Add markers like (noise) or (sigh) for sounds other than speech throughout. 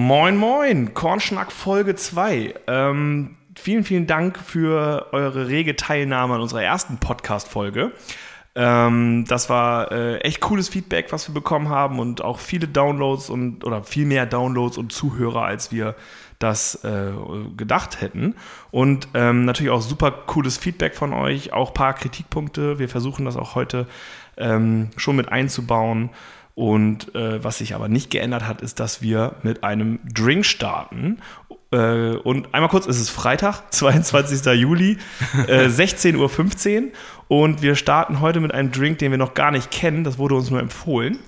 Moin, moin, Kornschnack Folge 2. Ähm, vielen, vielen Dank für eure rege Teilnahme an unserer ersten Podcast-Folge. Ähm, das war äh, echt cooles Feedback, was wir bekommen haben und auch viele Downloads und oder viel mehr Downloads und Zuhörer, als wir das äh, gedacht hätten. Und ähm, natürlich auch super cooles Feedback von euch, auch paar Kritikpunkte. Wir versuchen das auch heute ähm, schon mit einzubauen. Und äh, was sich aber nicht geändert hat, ist, dass wir mit einem Drink starten. Äh, und einmal kurz, es ist Freitag, (laughs) 22. Juli, äh, (laughs) 16.15 Uhr. Und wir starten heute mit einem Drink, den wir noch gar nicht kennen. Das wurde uns nur empfohlen.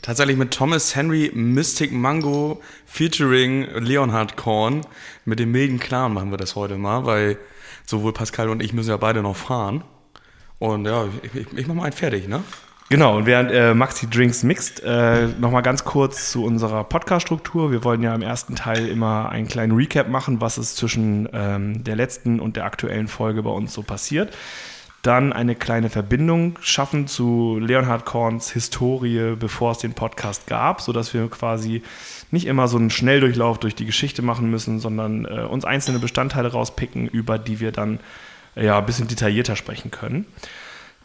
Tatsächlich mit Thomas Henry Mystic Mango featuring Leonhard Korn. Mit dem milden Clan machen wir das heute mal, weil sowohl Pascal und ich müssen ja beide noch fahren. Und ja, ich, ich, ich mach mal einen fertig, ne? Genau, und während äh, Maxi Drinks mixt, äh, nochmal ganz kurz zu unserer Podcast-Struktur. Wir wollen ja im ersten Teil immer einen kleinen Recap machen, was ist zwischen ähm, der letzten und der aktuellen Folge bei uns so passiert. Dann eine kleine Verbindung schaffen zu Leonhard Korns Historie, bevor es den Podcast gab, sodass wir quasi nicht immer so einen Schnelldurchlauf durch die Geschichte machen müssen, sondern äh, uns einzelne Bestandteile rauspicken, über die wir dann ja, ein bisschen detaillierter sprechen können.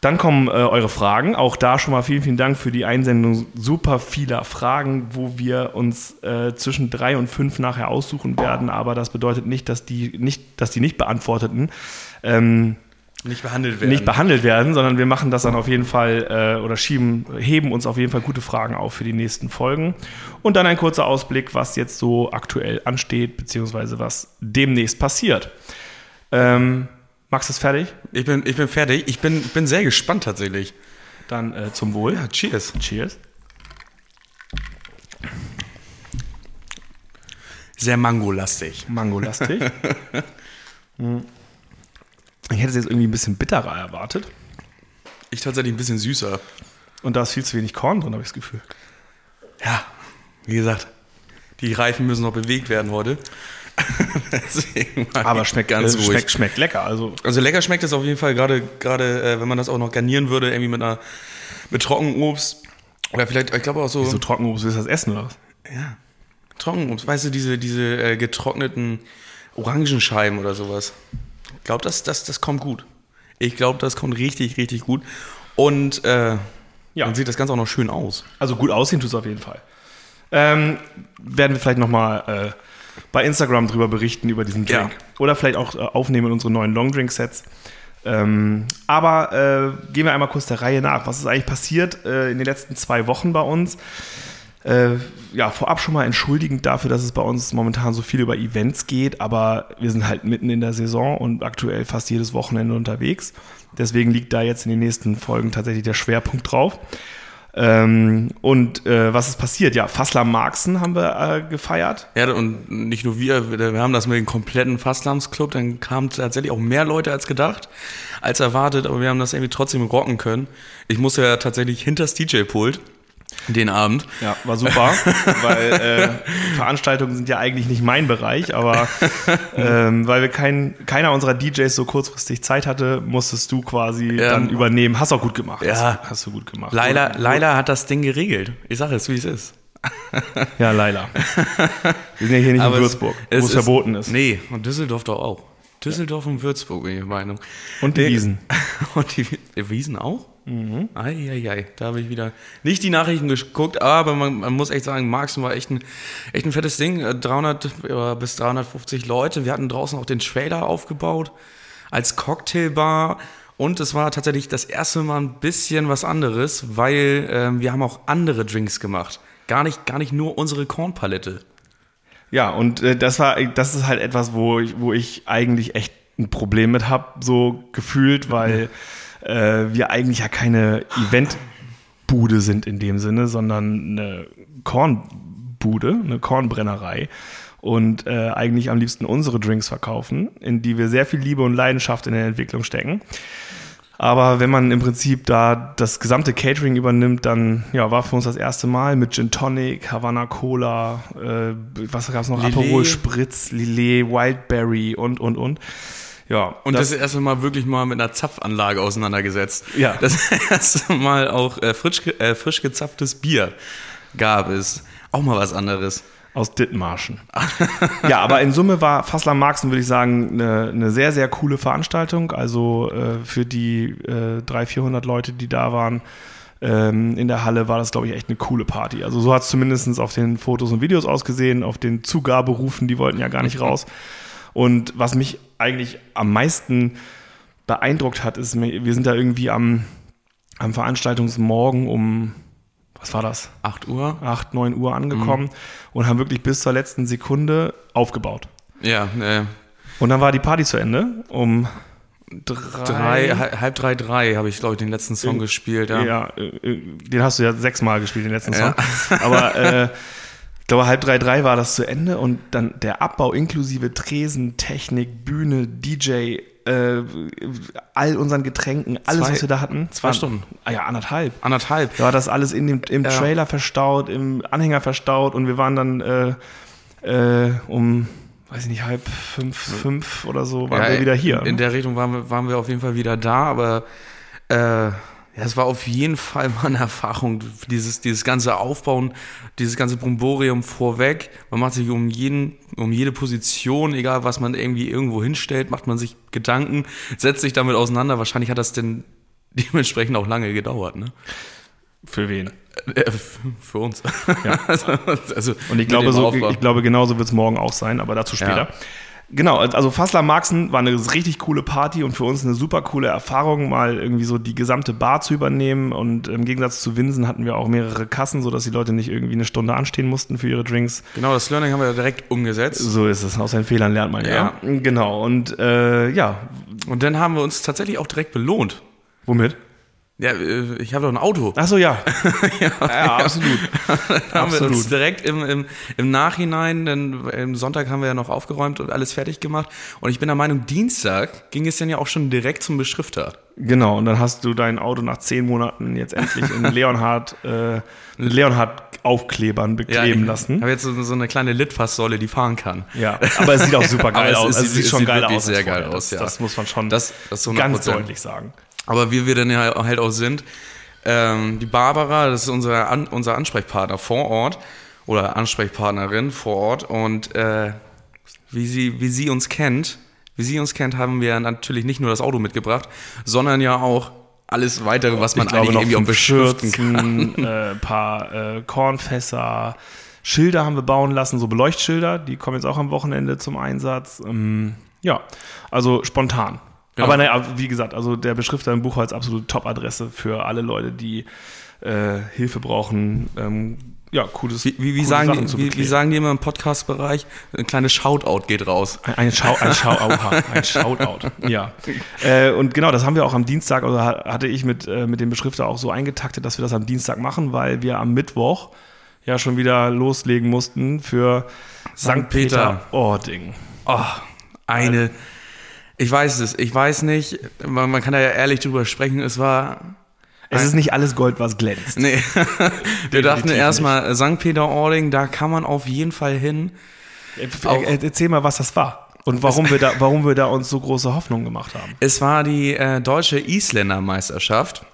Dann kommen äh, eure Fragen. Auch da schon mal vielen, vielen Dank für die Einsendung super vieler Fragen, wo wir uns äh, zwischen drei und fünf nachher aussuchen werden. Aber das bedeutet nicht, dass die nicht, dass die nicht beantworteten ähm, nicht behandelt werden. Nicht behandelt werden, sondern wir machen das dann auf jeden Fall äh, oder schieben, heben uns auf jeden Fall gute Fragen auf für die nächsten Folgen. Und dann ein kurzer Ausblick, was jetzt so aktuell ansteht, beziehungsweise was demnächst passiert. Ähm, Max ist fertig? Ich bin, ich bin fertig. Ich bin, bin sehr gespannt tatsächlich. Dann äh, zum Wohl. Ja, cheers. Cheers. Sehr mangolastig. Mangolastig. (laughs) Hm. ich hätte es jetzt irgendwie ein bisschen bitterer erwartet. Ich tatsächlich ein bisschen süßer. Und da ist viel zu wenig Korn drin, habe ich das Gefühl. Ja, wie gesagt, die Reifen müssen noch bewegt werden heute. (laughs) Aber schmeckt ganz äh, ruhig. Schmeckt, schmeckt lecker. Also. also lecker schmeckt es auf jeden Fall, gerade, gerade äh, wenn man das auch noch garnieren würde, irgendwie mit einer mit Trockenobst. Oder vielleicht, ich glaube auch so. Wieso Trockenobst? Du das essen oder was? Ja. Trockenobst, weißt du, diese, diese äh, getrockneten Orangenscheiben oder sowas. Ich glaube, das, das, das kommt gut. Ich glaube, das kommt richtig, richtig gut. Und äh, ja. dann sieht das Ganze auch noch schön aus. Also gut aussehen tut es auf jeden Fall. Ähm, werden wir vielleicht nochmal äh, bei Instagram drüber berichten, über diesen Drink. Ja. Oder vielleicht auch äh, aufnehmen in unsere neuen Longdrink-Sets. Ähm, aber äh, gehen wir einmal kurz der Reihe nach. Was ist eigentlich passiert äh, in den letzten zwei Wochen bei uns? Äh, ja, vorab schon mal entschuldigend dafür, dass es bei uns momentan so viel über Events geht, aber wir sind halt mitten in der Saison und aktuell fast jedes Wochenende unterwegs. Deswegen liegt da jetzt in den nächsten Folgen tatsächlich der Schwerpunkt drauf. Ähm, und äh, was ist passiert? Ja, Fasslam Marxen haben wir äh, gefeiert. Ja, und nicht nur wir, wir haben das mit dem kompletten Fasslams-Club, dann kamen tatsächlich auch mehr Leute als gedacht, als erwartet, aber wir haben das irgendwie trotzdem rocken können. Ich muss ja tatsächlich hinter das DJ-Pult den Abend. Ja, war super, (laughs) weil äh, Veranstaltungen sind ja eigentlich nicht mein Bereich, aber (laughs) ähm, weil wir kein, keiner unserer DJs so kurzfristig Zeit hatte, musstest du quasi ja. dann übernehmen. Hast auch gut gemacht. Ja. Hast, hast du gut gemacht. Laila, Laila hat das Ding geregelt. Ich sage es, wie es ist. (laughs) ja, Laila. Wir sind ja hier nicht aber in Würzburg, wo es, verboten ist. Nee, und Düsseldorf doch auch. Düsseldorf und Würzburg, bin ich der Meinung. Und die Wiesen. Und die Wiesen auch? Mhm. Eieiei, da habe ich wieder nicht die Nachrichten geguckt, aber man, man muss echt sagen, Marxen war echt ein, echt ein fettes Ding. 300 äh, bis 350 Leute. Wir hatten draußen auch den Trailer aufgebaut als Cocktailbar. Und es war tatsächlich das erste Mal ein bisschen was anderes, weil äh, wir haben auch andere Drinks gemacht. Gar nicht, gar nicht nur unsere Kornpalette. Ja, und äh, das war, das ist halt etwas, wo ich, wo ich eigentlich echt ein Problem mit habe, so gefühlt, weil äh, wir eigentlich ja keine Eventbude sind in dem Sinne, sondern eine Kornbude, eine Kornbrennerei und äh, eigentlich am liebsten unsere Drinks verkaufen, in die wir sehr viel Liebe und Leidenschaft in der Entwicklung stecken. Aber wenn man im Prinzip da das gesamte Catering übernimmt, dann ja, war für uns das erste Mal mit Gin Tonic, Havana Cola, äh, was gab es noch? Aperol Spritz, Lillet, Wildberry und, und, und. Ja. Und das, das erste Mal wirklich mal mit einer Zapfanlage auseinandergesetzt. Ja. Das (laughs) erste Mal auch äh, frisch, äh, frisch gezapftes Bier gab es. Auch mal was anderes. Aus Dithmarschen. ja, aber in Summe war Fassler Marxen, würde ich sagen, eine, eine, sehr, sehr coole Veranstaltung. Also äh, für die äh, 300, 400 Leute, die da waren ähm, in der Halle, war das, glaube ich, echt eine coole Party. Also so hat es zumindest auf den Fotos und Videos ausgesehen, auf den Zugaberufen, die wollten ja gar nicht raus. Und was mich eigentlich am meisten beeindruckt hat, ist, wir sind da irgendwie am, am Veranstaltungsmorgen um was war das? 8 Uhr? 8, 9 Uhr angekommen mhm. und haben wirklich bis zur letzten Sekunde aufgebaut. Ja, äh. Und dann war die Party zu Ende um drei, drei halb drei, drei habe ich, glaube ich, den letzten Song in, gespielt. Ja. ja, äh, äh, den hast du ja sechsmal gespielt, den letzten Song. Ja. Aber äh, (laughs) ich glaube, halb drei, drei war das zu Ende und dann der Abbau inklusive Tresen, Technik, Bühne, DJ, äh, all unseren Getränken, alles, zwei, was wir da hatten. Zwei Stunden. Ah ja, anderthalb. Anderthalb. Da war das alles in dem, im ja. Trailer verstaut, im Anhänger verstaut und wir waren dann äh, äh, um, weiß ich nicht, halb fünf, fünf oder so, waren ja, wir wieder hier. In, in der Richtung waren wir, waren wir auf jeden Fall wieder da, aber äh, ja, es war auf jeden Fall mal eine Erfahrung, dieses, dieses ganze Aufbauen, dieses ganze Bromborium vorweg. Man macht sich um jeden, um jede Position, egal was man irgendwie irgendwo hinstellt, macht man sich Gedanken, setzt sich damit auseinander. Wahrscheinlich hat das denn dementsprechend auch lange gedauert, ne? Für wen? Äh, für uns. Ja. also, (laughs) also, Und ich glaube, so, ich glaube, genauso wird es morgen auch sein, aber dazu später. Ja. Genau, also Fassler Marxen war eine richtig coole Party und für uns eine super coole Erfahrung, mal irgendwie so die gesamte Bar zu übernehmen. Und im Gegensatz zu Winsen hatten wir auch mehrere Kassen, sodass die Leute nicht irgendwie eine Stunde anstehen mussten für ihre Drinks. Genau, das Learning haben wir direkt umgesetzt. So ist es. Aus seinen Fehlern lernt man ja. ja. Genau. Und äh, ja. Und dann haben wir uns tatsächlich auch direkt belohnt. Womit? Ja, äh, ich habe doch ein Auto. Ach so, ja. (laughs) ja, ja, absolut. (laughs) haben absolut. wir uns direkt im, im, im Nachhinein, denn am Sonntag haben wir ja noch aufgeräumt und alles fertig gemacht. Und ich bin der Meinung, Dienstag ging es dann ja auch schon direkt zum Beschrifter. Genau, und dann hast du dein Auto nach zehn Monaten jetzt endlich in (laughs) Leonhard, äh, Leonhard Aufklebern bekleben ja, lassen. Ich habe jetzt so, so, eine kleine Litfaßsäule, die fahren kann. Ja, aber es sieht auch super geil aus. Es, es, sieht, schon geil aus. sehr geil aus, ja. Das, muss man schon das, das ganz deutlich sagen. Aber wie wir dann ja halt auch sind, ähm, die Barbara, das ist unser, An unser Ansprechpartner vor Ort oder Ansprechpartnerin vor Ort und äh, wie, sie, wie sie uns kennt, wie sie uns kennt, haben wir natürlich nicht nur das Auto mitgebracht, sondern ja auch alles weitere, was man ich eigentlich irgendwie auch beschürzen kann. Ein äh, paar äh, Kornfässer, Schilder haben wir bauen lassen, so Beleuchtschilder, die kommen jetzt auch am Wochenende zum Einsatz. Ähm, ja, also spontan. Ja. Aber naja, wie gesagt, also der Beschrifter im Buchholz absolut Top-Adresse für alle Leute, die äh, Hilfe brauchen. Ähm, ja, cooles. Wie, wie, wie sagen, die, wie, wie, sagen die immer im Podcast-Bereich? Ein kleines Shoutout geht raus. Ein, ein, Schau, ein, Schau, (laughs) ein Shoutout, ja. (laughs) Äh, und genau, das haben wir auch am Dienstag, also hatte ich mit, äh, mit dem Beschrifter auch so eingetaktet, dass wir das am Dienstag machen, weil wir am Mittwoch ja schon wieder loslegen mussten für St. Peter-Ording. Oh, eine. Ich weiß es, ich weiß nicht. Man, man kann da ja ehrlich drüber sprechen. Es war. Es ist nicht alles Gold, was glänzt. Nee. (laughs) Wir dachten erstmal, St. Peter-Ording, da kann man auf jeden Fall hin. Erzähl mal, was das war. Und warum wir, da, (laughs) warum wir da uns so große Hoffnungen gemacht haben. Es war die äh, deutsche Isländer-Meisterschaft.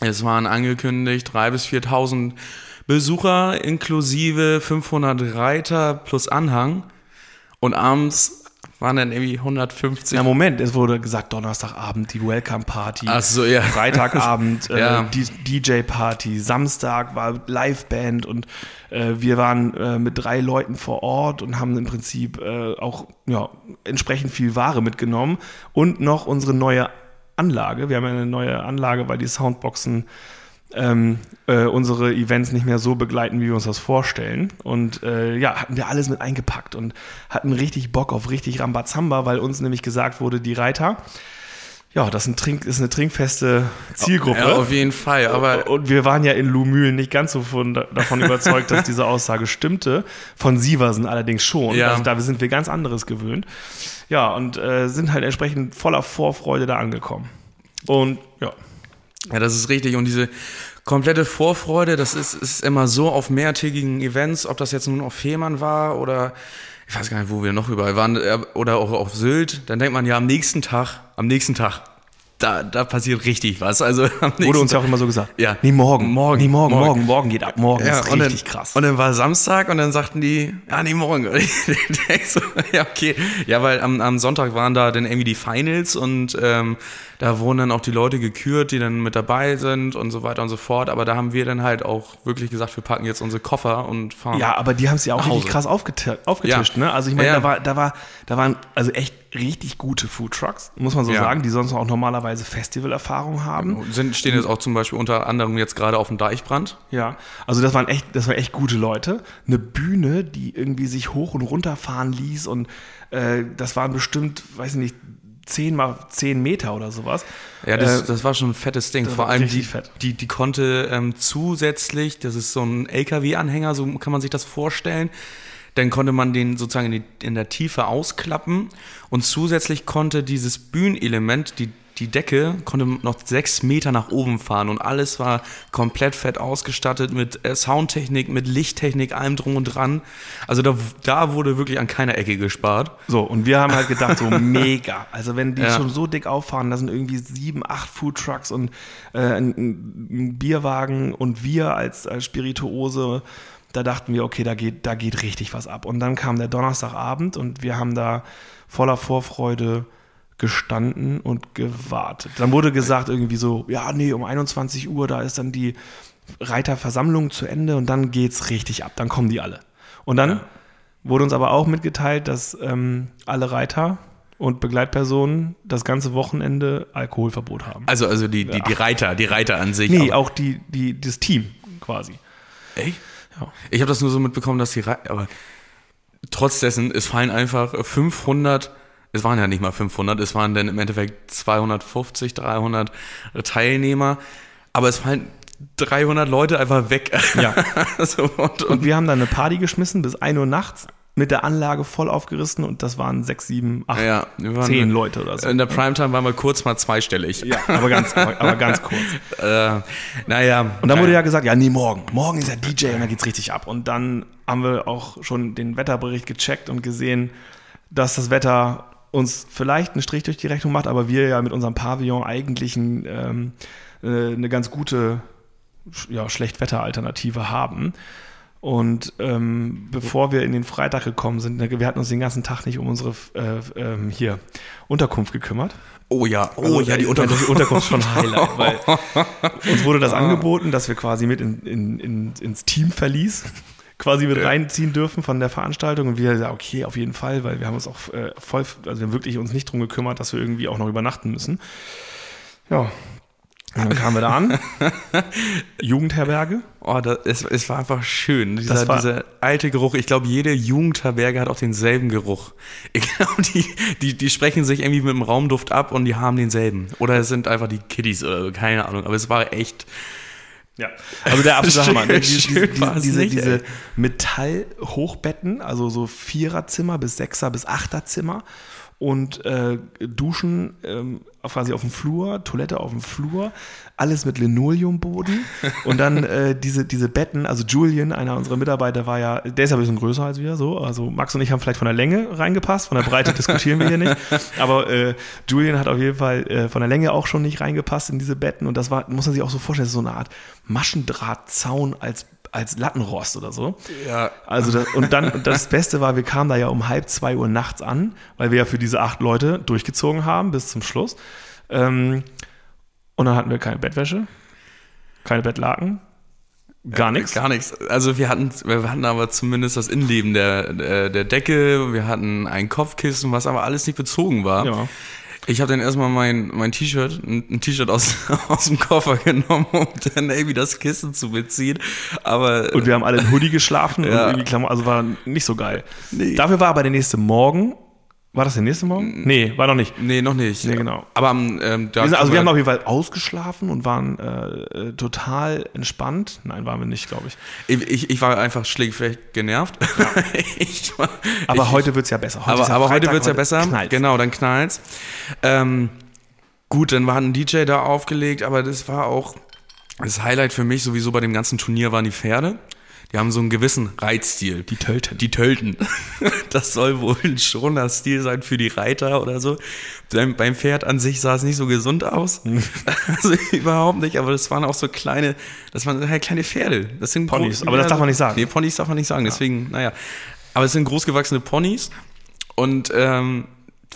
Es waren angekündigt 3.000 bis 4.000 Besucher inklusive 500 Reiter plus Anhang. Und abends waren dann irgendwie 150. Ja, Moment, es wurde gesagt, Donnerstagabend die Welcome Party. Ach so, ja. Freitagabend (laughs) äh, ja. DJ Party. Samstag war Liveband und äh, wir waren äh, mit drei Leuten vor Ort und haben im Prinzip äh, auch ja, entsprechend viel Ware mitgenommen und noch unsere neue Anlage. Wir haben eine neue Anlage, weil die Soundboxen ähm, äh, unsere Events nicht mehr so begleiten, wie wir uns das vorstellen. Und äh, ja, hatten wir alles mit eingepackt und hatten richtig Bock auf richtig Rambazamba, weil uns nämlich gesagt wurde, die Reiter, ja, das ist, ein Trink, ist eine trinkfeste Zielgruppe. Ja, auf jeden Fall. Aber und wir waren ja in Lumülen nicht ganz so von, davon überzeugt, dass diese Aussage stimmte. Von Sieversen allerdings schon. Ja. Also, da sind wir ganz anderes gewöhnt. Ja, und äh, sind halt entsprechend voller Vorfreude da angekommen. Und ja. Ja, das ist richtig. Und diese komplette Vorfreude, das ist, ist immer so auf mehrtägigen Events, ob das jetzt nun auf Fehmarn war oder ich weiß gar nicht, wo wir noch überall waren, äh, oder auch auf Sylt, dann denkt man ja am nächsten Tag, am nächsten Tag, da, da passiert richtig was. Also (laughs) Wurde uns ja auch immer so gesagt. Ja. Nee, morgen. Morgen, Nee, morgen, morgen. morgen, morgen geht ab. Morgen Ja, ist richtig dann, krass. Und dann war Samstag und dann sagten die, ja, nee, morgen. (laughs) So, ja, okay. Ja, weil am, am Sonntag waren da dann irgendwie die Finals und ähm, da wurden dann auch die Leute gekürt, die dann mit dabei sind und so weiter und so fort. Aber da haben wir dann halt auch wirklich gesagt, wir packen jetzt unsere Koffer und fahren. Ja, aber die haben es ja auch richtig krass aufgeti- aufgetischt, Ja. ne? Also ich meine, ja. da war, da war, da waren also echt richtig gute Food Trucks, muss man so Ja. sagen, die sonst auch normalerweise Festivalerfahrung haben. Sind, stehen jetzt auch zum Beispiel unter anderem jetzt gerade auf dem Deichbrand. Ja, also das waren echt, das waren echt gute Leute. Eine Bühne, die irgendwie sich hoch und runter fahren ließ und äh, das waren bestimmt, weiß ich nicht, 10 mal 10 Meter oder sowas. Ja, das, Äh, das war schon ein fettes Ding. das Vor allem die, fett. die, die konnte ähm, zusätzlich, das ist so ein LKW-Anhänger, so kann man sich das vorstellen. Dann konnte man den sozusagen in, die, in der Tiefe ausklappen und zusätzlich konnte dieses Bühnenelement, die, die Decke, konnte noch sechs Meter nach oben fahren und alles war komplett fett ausgestattet mit äh, Soundtechnik, mit Lichttechnik, allem drum und dran. Also da, da wurde wirklich an keiner Ecke gespart. So, und wir haben halt gedacht, so (laughs) mega. Also wenn die Ja. schon so dick auffahren, da sind irgendwie sieben, acht Food Trucks und äh, ein, ein Bierwagen und wir als, als Spirituose, da dachten wir, okay, da geht, da geht richtig was ab. Und dann kam der Donnerstagabend und wir haben da voller Vorfreude gestanden und gewartet. Dann wurde gesagt irgendwie so, ja, nee, um 21 Uhr, da ist dann die Reiterversammlung zu Ende und dann geht's richtig ab, dann kommen die alle. Und dann wurde uns aber auch mitgeteilt, dass ähm, alle Reiter und Begleitpersonen das ganze Wochenende Alkoholverbot haben. Also, also die, die, die Reiter, die Reiter an sich. Nee, auch die, die, das Team quasi. Echt? Ja. Ich habe das nur so mitbekommen, dass die Rei aber trotz dessen, es fallen einfach 500, es waren ja nicht mal 500, es waren dann im Endeffekt 250, 300 Teilnehmer, aber es fallen 300 Leute einfach weg. Ja. (laughs) so, und, Und und, wir haben dann eine Party geschmissen bis 1 Uhr nachts mit der Anlage voll aufgerissen und das waren 6, 7, 8, ja, 10 Leute oder so. In der Primetime waren wir kurz mal zweistellig. Ja, aber ganz, aber ganz kurz. (laughs) Äh, naja. Und dann wurde ja gesagt, ja, nee, morgen. Morgen ist ja DJ und dann geht's richtig ab. Und dann haben wir auch schon den Wetterbericht gecheckt und gesehen, dass das Wetter uns vielleicht einen Strich durch die Rechnung macht, aber wir ja mit unserem Pavillon eigentlich ein, ähm, äh, eine ganz gute ja, Schlechtwetteralternative haben. Und ähm, bevor wir in den Freitag gekommen sind, ne, wir hatten uns den ganzen Tag nicht um unsere äh, ähm, hier Unterkunft gekümmert. Oh ja, oh Also, ja, die meine, Unterkunft. die Unterkunft ist schon Highlight, weil (laughs) uns wurde das angeboten, dass wir quasi mit in, in, in, ins Team verließ, (laughs) quasi mit reinziehen dürfen von der Veranstaltung und wir sagen, okay, auf jeden Fall, weil wir haben uns auch äh, voll, also wir haben wirklich uns nicht drum gekümmert, dass wir irgendwie auch noch übernachten müssen. Ja. Und dann kamen wir da an. (laughs) Jugendherberge. Oh, das, es, es war einfach schön. Dieser, war- dieser alte Geruch. Ich glaube, jede Jugendherberge hat auch denselben Geruch. (laughs) Ich glaube, die, die, die sprechen sich irgendwie mit dem Raumduft ab und die haben denselben. Oder es sind einfach die Kiddies oder so, keine Ahnung. Aber es war echt. Ja, (laughs) also der absolute Hammer. ne? Diese, diese, diese, nicht, diese. Metallhochbetten, also so Viererzimmer bis Sechser bis Achterzimmer und äh, Duschen ähm, quasi auf dem Flur, Toilette auf dem Flur, alles mit Linoleumboden. (laughs) Und dann äh, diese, diese Betten, also Julian, einer unserer Mitarbeiter, war ja, der ist ja ein bisschen größer als wir, so, also Max und ich haben vielleicht von der Länge reingepasst, von der Breite (laughs) diskutieren wir hier nicht, aber äh, Julian hat auf jeden Fall äh, von der Länge auch schon nicht reingepasst in diese Betten. Und das war, muss man sich auch so vorstellen, so eine Art Maschendrahtzaun als als Lattenrost oder so. Ja. Also das, und dann und das Beste war, wir kamen da ja um halb zwei Uhr nachts an, weil wir ja für diese acht Leute durchgezogen haben bis zum Schluss. Ähm, und dann hatten wir keine Bettwäsche, keine Bettlaken, gar nichts. Gar nichts. Also wir hatten, wir hatten aber zumindest das Innenleben der, der, der Decke. Wir hatten ein Kopfkissen, was aber alles nicht bezogen war. Ja. Ich habe dann erstmal mein, mein T-Shirt, ein, ein T-Shirt aus, (laughs) aus dem Koffer genommen, um dann irgendwie das Kissen zu beziehen. Aber Und wir haben alle in Hoodie (laughs) geschlafen und Ja. irgendwie Klamotten, also war nicht so geil. Nee. Dafür war aber der nächste Morgen. War das der nächste Morgen? Nee, war noch nicht. nee, noch nicht. Nee, genau. Aber ähm, da Wir sind, also wir haben auf jeden Fall ausgeschlafen und waren äh, äh, total entspannt. Nein, waren wir nicht, glaube ich. ich, ich, ich war einfach schlägig genervt. (laughs) ich war, Aber ich, heute wird es ja besser. Heute aber, ja aber heute Freitag, wird's ja besser. knallt's. Genau, dann knallt's. Ähm, gut, dann war ein DJ da aufgelegt, aber das war auch das Highlight für mich sowieso bei dem ganzen Turnier waren die Pferde. Die haben so einen gewissen Reitstil. Die Tölten. Die Tölten. (laughs) Das soll wohl ein schoner Stil sein für die Reiter oder so. Beim, beim Pferd an sich sah es nicht so gesund aus. (laughs) Also überhaupt nicht, aber das waren auch so kleine, das waren halt kleine Pferde. Das sind Ponys, aber das darf man nicht sagen. Nee, Ponys darf man nicht sagen, deswegen, naja. Aber es sind großgewachsene Ponys und ähm,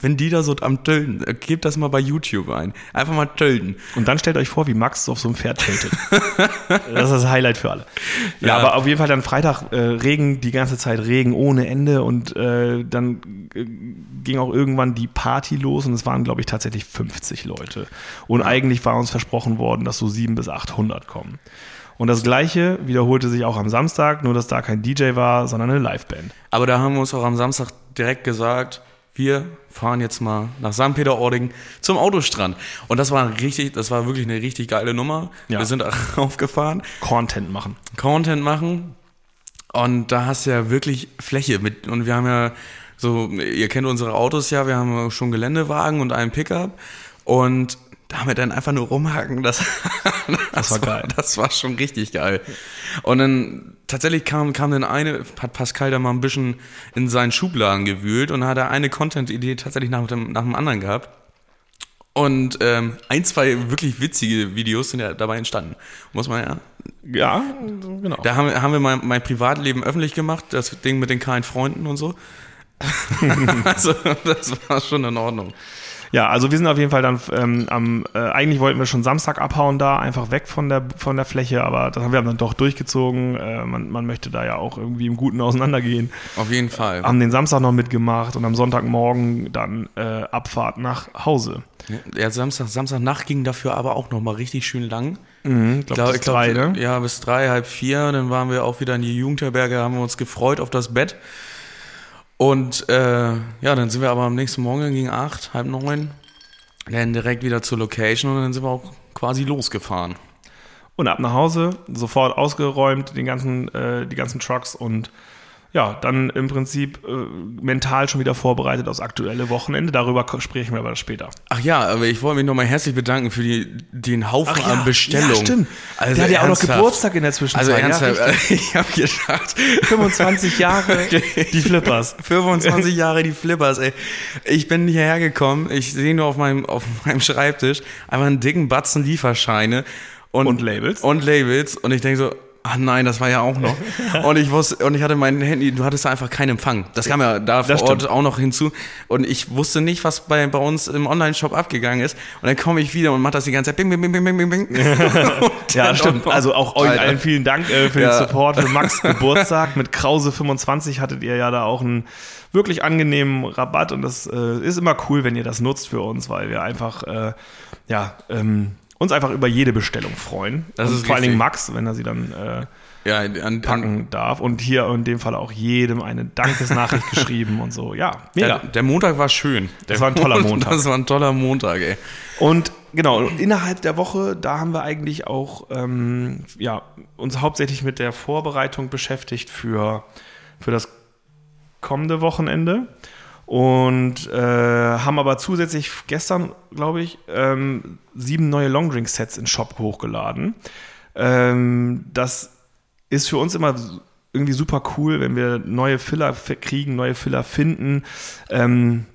wenn die da so am Tölten, äh, gebt das mal bei YouTube ein. Einfach mal Tölten. Und dann stellt euch vor, wie Max auf so einem Pferd tiltet. (laughs) das ist das Highlight für alle. Ja, Ja. aber auf jeden Fall dann Freitag äh, Regen, die ganze Zeit Regen ohne Ende und äh, dann äh, ging auch irgendwann die Party los und es waren, glaube ich, tatsächlich 50 Leute. Und eigentlich war uns versprochen worden, dass so 700 bis 800 kommen. Und das Gleiche wiederholte sich auch am Samstag, nur dass da kein DJ war, sondern eine Liveband. Aber da haben wir uns auch am Samstag direkt gesagt, wir fahren jetzt mal nach St. Peter-Ording zum Autostrand. Und das war richtig, das war wirklich eine richtig geile Nummer. Ja. Wir sind (laughs) aufgefahren, Content machen. Content machen. Und da hast du ja wirklich Fläche mit. Und wir haben ja so, ihr kennt unsere Autos ja, wir haben schon Geländewagen und einen Pickup. Und damit dann einfach nur rumhaken, das, (laughs) das, war geil. Das war schon richtig geil. Und dann tatsächlich kam, kam dann eine, hat Pascal da mal ein bisschen in seinen Schubladen gewühlt und hat da eine Content-Idee tatsächlich nach dem, nach dem anderen gehabt. Und ähm, ein, zwei wirklich witzige Videos sind ja dabei entstanden. Muss man ja. Ja, genau. Da haben, wir- haben wir mein, mein Privatleben öffentlich gemacht, das Ding mit den keinen Freunden und so. (laughs) also, das war schon in Ordnung. Ja, also wir sind auf jeden Fall dann ähm, am, äh, eigentlich wollten wir schon Samstag abhauen da, einfach weg von der, von der Fläche, aber das haben wir dann doch durchgezogen. Äh, man, man möchte da ja auch irgendwie im Guten auseinandergehen. Auf jeden Fall. Haben den Samstag noch mitgemacht und am Sonntagmorgen dann äh, Abfahrt nach Hause. Ja, Samstag, Samstagnacht ging dafür aber auch noch mal richtig schön lang. Mhm, ich glaube, bis drei, ne? Ja, bis drei, halb vier. Dann waren wir auch wieder in die Jugendherberge, haben wir uns gefreut auf das Bett. Und äh, ja, dann sind wir aber am nächsten Morgen gegen acht, halb neun, dann direkt wieder zur Location und dann sind wir auch quasi losgefahren. Und ab nach Hause, sofort ausgeräumt, den ganzen, äh, die ganzen Trucks und ja, dann im Prinzip äh, mental schon wieder vorbereitet aufs aktuelle Wochenende. Darüber sprechen wir aber später. Ach ja, aber ich wollte mich nochmal herzlich bedanken für die, den Haufen an Bestellungen. Ja, stimmt. Also der hat ja auch noch. Geburtstag in der Zwischenzeit. Also ja, ernsthaft, richtig. (laughs) ich habe gedacht, 25 Jahre (laughs) die Flippers. 25 Jahre die Flippers, ey. Ich bin hierher gekommen, ich sehe nur auf meinem, auf (laughs) meinem Schreibtisch einfach einen dicken Batzen Lieferscheine und, Und Labels. Und Labels. Und ich denke so, ach nein, das war ja auch noch. (laughs) und ich wusste, und ich hatte mein Handy, du hattest einfach keinen Empfang. Das kam ja da vor Ort auch noch hinzu. Und ich wusste nicht, was bei, bei uns im Online-Shop abgegangen ist. Und dann komme ich wieder und mache das die ganze Zeit bing, bing, bing, bing, bing, bing, (laughs) Ja, (laughs) stimmt. Also auch euch Alter. allen vielen Dank äh, für Ja. den Support für Max Geburtstag. Mit Krause 25 hattet ihr ja da auch einen wirklich angenehmen Rabatt und das äh, ist immer cool, wenn ihr das nutzt für uns, weil wir einfach äh, ja ähm, uns einfach über jede Bestellung freuen. Das und ist vor allen. Dingen Max, wenn er sie dann äh, Ja, an, an, packen darf. Und hier in dem Fall auch jedem eine Dankesnachricht (laughs) geschrieben und so. Ja, mega. Der, der Montag war schön. Das war ein toller (laughs) Montag. Das war ein toller Montag, ey. Und genau, innerhalb der Woche, da haben wir eigentlich auch ähm, ja, uns hauptsächlich mit der Vorbereitung beschäftigt für, für das kommende Wochenende. Und äh, haben aber zusätzlich gestern, glaube ich, ähm, sieben neue Longdrink-Sets in Shop hochgeladen. Ähm, das ist für uns immer irgendwie super cool, wenn wir neue Filler kriegen, neue Filler finden. Ähm,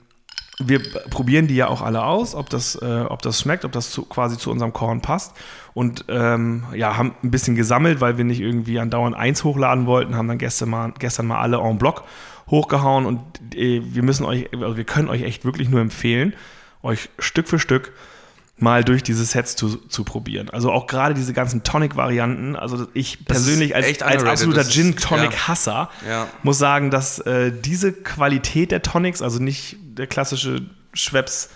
wir probieren die ja auch alle aus, ob das, äh, ob das schmeckt, ob das zu, quasi zu unserem Korn passt. Und ähm, ja, haben ein bisschen gesammelt, weil wir nicht irgendwie andauernd eins hochladen wollten, haben dann gestern mal, gestern mal alle en bloc hochgehauen und äh, wir müssen euch, also wir können euch echt wirklich nur empfehlen, euch Stück für Stück mal durch diese Sets zu, zu probieren. Also auch gerade diese ganzen Tonic-Varianten. Also ich persönlich als, als absoluter Das Gin-Tonic-Hasser Ja. muss sagen, dass äh, diese Qualität der Tonics, also nicht der klassische Schweppes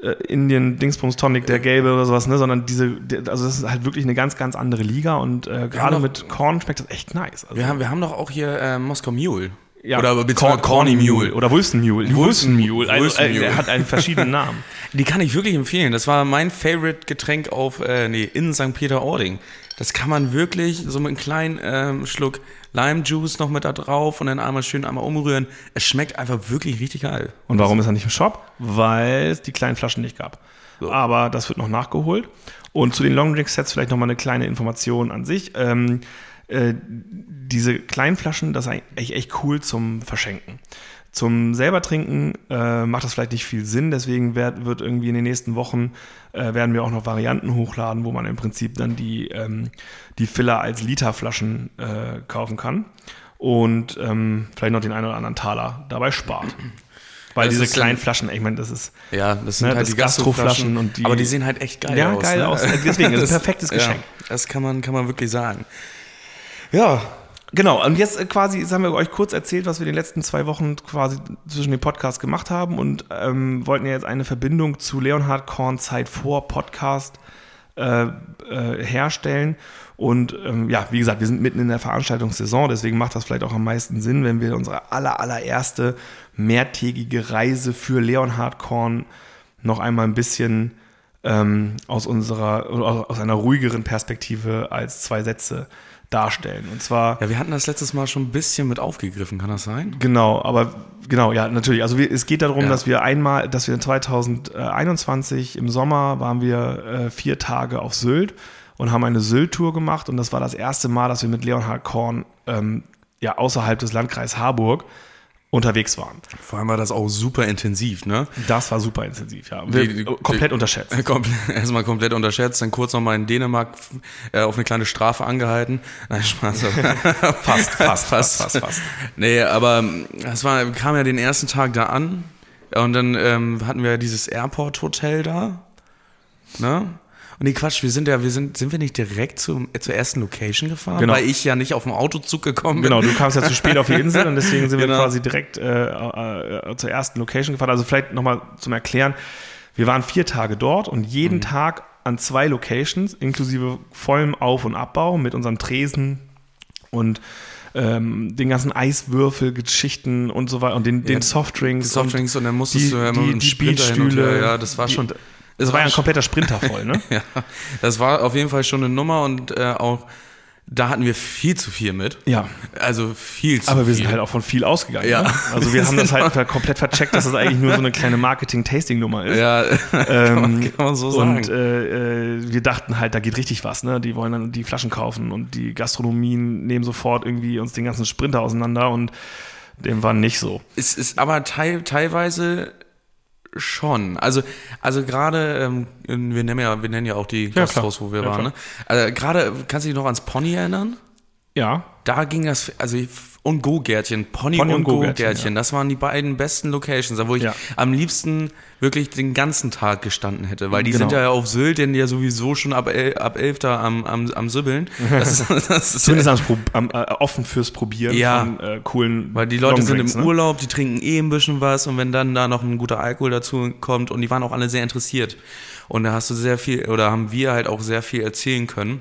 äh, Indian Dingsbums Tonic, der gelbe oder sowas, ne, sondern diese, also das ist halt wirklich eine ganz, ganz andere Liga und äh, gerade mit Korn schmeckt das echt nice. Also, Wir haben, wir haben doch auch hier äh, Moskau Mule. Ja, Oder beziehungsweise Corny Mule oder Wulsten Mule. Wulsten- Mule. Also, Wulsten äh, Mule. er hat einen verschiedenen (laughs) Namen. Die kann ich wirklich empfehlen. Das war mein Favorite Getränk auf, äh, nee, in St. Peter-Ording. Das kann man wirklich so mit einem kleinen ähm, Schluck Lime Juice noch mit da drauf und dann einmal schön einmal umrühren. Es schmeckt einfach wirklich richtig geil. Und warum ist er nicht im Shop? Weil es die kleinen Flaschen nicht gab. So. Aber das wird noch nachgeholt. Und zu den Long Drink Sets vielleicht noch mal eine kleine Information an sich. Ähm, äh, diese kleinen Flaschen, das ist eigentlich echt cool zum Verschenken. Zum selber trinken äh, macht das vielleicht nicht viel Sinn, deswegen werd, wird irgendwie in den nächsten Wochen äh, werden wir auch noch Varianten hochladen, wo man im Prinzip dann die, ähm, die Filler als Literflaschen äh, kaufen kann und ähm, vielleicht noch den einen oder anderen Taler dabei spart. Weil Das diese kleinen Flaschen, ich meine, das ist Ja, das sind Ne, halt das die Gastroflaschen und die- Aber die sehen halt echt geil Ja, aus. geil ne? aus. (laughs) Deswegen, das ist ein perfektes Geschenk. Ja, das kann man, kann man wirklich sagen. Ja, Genau, und jetzt äh, quasi jetzt haben wir euch kurz erzählt, was wir in den letzten zwei Wochen quasi zwischen den Podcasts gemacht haben und ähm, wollten ja jetzt eine Verbindung zu Leonhard Korn Zeit vor Podcast äh, äh, herstellen. Und ähm, ja, wie gesagt, wir sind mitten in der Veranstaltungssaison, deswegen macht das vielleicht auch am meisten Sinn, wenn wir unsere aller, allererste mehrtägige Reise für Leonhard Korn noch einmal ein bisschen ähm, aus unserer, aus einer ruhigeren Perspektive als zwei Sätze darstellen. Und zwar ja, wir hatten das letztes Mal schon ein bisschen mit aufgegriffen, kann das sein? Genau, aber genau, ja, natürlich. Also wir, es geht darum, Ja. dass wir einmal, dass wir in 2021 im Sommer waren wir äh, vier Tage auf Sylt und haben eine Sylt-Tour gemacht und das war das erste Mal, dass wir mit Leonhard Korn ähm, ja außerhalb des Landkreis Harburg unterwegs waren. Vor allem war das auch super intensiv, ne? Das war super intensiv, ja. Wir, Die- die- komplett die- unterschätzt. (laughs) Komple- Erstmal komplett unterschätzt, dann kurz nochmal in Dänemark äh, auf eine kleine Strafe angehalten. Nein, Spaß. (laughs) Fast, fast, (laughs) fast, fast, fast. Nee, aber es war, wir kamen ja den ersten Tag da an und dann ähm, hatten wir dieses Airport-Hotel da. Ne? Und nee, Quatsch, wir sind ja, wir sind, sind wir nicht direkt zum, zur ersten Location gefahren? Genau. Weil ich ja nicht auf dem Autozug gekommen bin. Genau, du kamst ja zu spät auf die Insel und deswegen sind wir Genau. quasi direkt äh, äh, zur ersten Location gefahren. Also vielleicht nochmal zum Erklären. Wir waren vier Tage dort und Mhm. jeden Tag an zwei Locations, inklusive vollem Auf- und Abbau mit unserem Tresen und ähm, den ganzen Eiswürfelgeschichten und so weiter und den, den Softdrinks. Softdrinks und dann musstest die, du ja immer die, die und her. Ja, das war die- schon- Das war ja ein kompletter Sprinter voll, ne? (laughs) Ja, das war auf jeden Fall schon eine Nummer und äh, auch da hatten wir viel zu viel mit. Ja. Also viel zu Aber viel. wir sind halt auch von viel ausgegangen. Ja. Ne? Also wir haben das halt (laughs) komplett vercheckt, dass das eigentlich nur so eine kleine Marketing-Tasting-Nummer ist. Ja, (laughs) Ähm, kann man so sagen. Und äh, äh, wir dachten halt, da geht richtig was. Ne? Die wollen dann die Flaschen kaufen und die Gastronomien nehmen sofort irgendwie uns den ganzen Sprinter auseinander und dem war nicht so. Es ist aber teil, teilweise schon. Also, also gerade, ähm, wir nennen ja, wir nennen ja auch die klar. Gasthaus, wo wir Ja, waren. Ne? Also, gerade, kannst du dich noch ans Pony erinnern? Ja, Da ging das, also und Go-Gärtchen, Pony, Pony und und Go-Gärtchen, Go-Gärtchen, das waren die beiden besten Locations, wo ich Ja. am liebsten wirklich den ganzen Tag gestanden hätte, weil die Genau. sind ja auf Sylt, denn ja sowieso schon ab, ab elf da am, am, am Sübbeln. (laughs) Das ist, das ist zumindest am, äh, offen fürs Probieren Ja. von äh, coolen Weil die Leute sind im ne? Urlaub, die trinken eh ein bisschen was und wenn dann da noch ein guter Alkohol dazu kommt und die waren auch alle sehr interessiert. Und da hast du sehr viel, oder haben wir halt auch sehr viel erzählen können.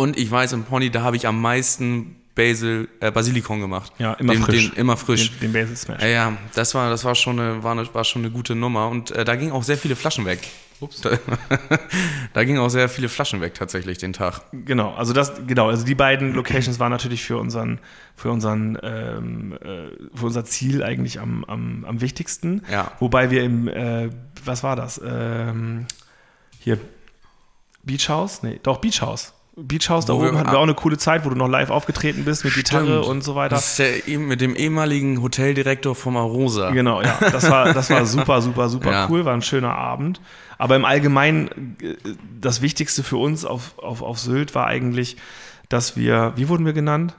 Und ich weiß, im Pony, da habe ich am meisten Basil, äh, Basilikum gemacht. Ja, immer den, frisch. Den, immer frisch. Den, den Basil Smash. Ja, ja, das war, das war schon eine, war eine, war schon eine gute Nummer und äh, da gingen auch sehr viele Flaschen weg. Ups. Da, (laughs) da gingen auch sehr viele Flaschen weg tatsächlich den Tag. Genau, also das, genau, also die beiden Locations waren natürlich für unseren, für unseren, ähm, äh, für unser Ziel eigentlich am, am, am wichtigsten. Ja. Wobei wir im, äh, was war das? Ähm, hier, Beach House? Nee, doch, Beach House. Beach House, da Wo wir- oben hatten wir auch eine coole Zeit, wo du noch live aufgetreten bist mit Gitarre Stimmt. und so weiter. Das ist der, eben mit dem ehemaligen Hoteldirektor vom Arosa. Genau, ja. Das war, das war (laughs) super, super, super Ja. cool, war ein schöner Abend. Aber im Allgemeinen, äh, das Wichtigste für uns auf, auf, auf Sylt war eigentlich, dass wir, wie wurden wir genannt?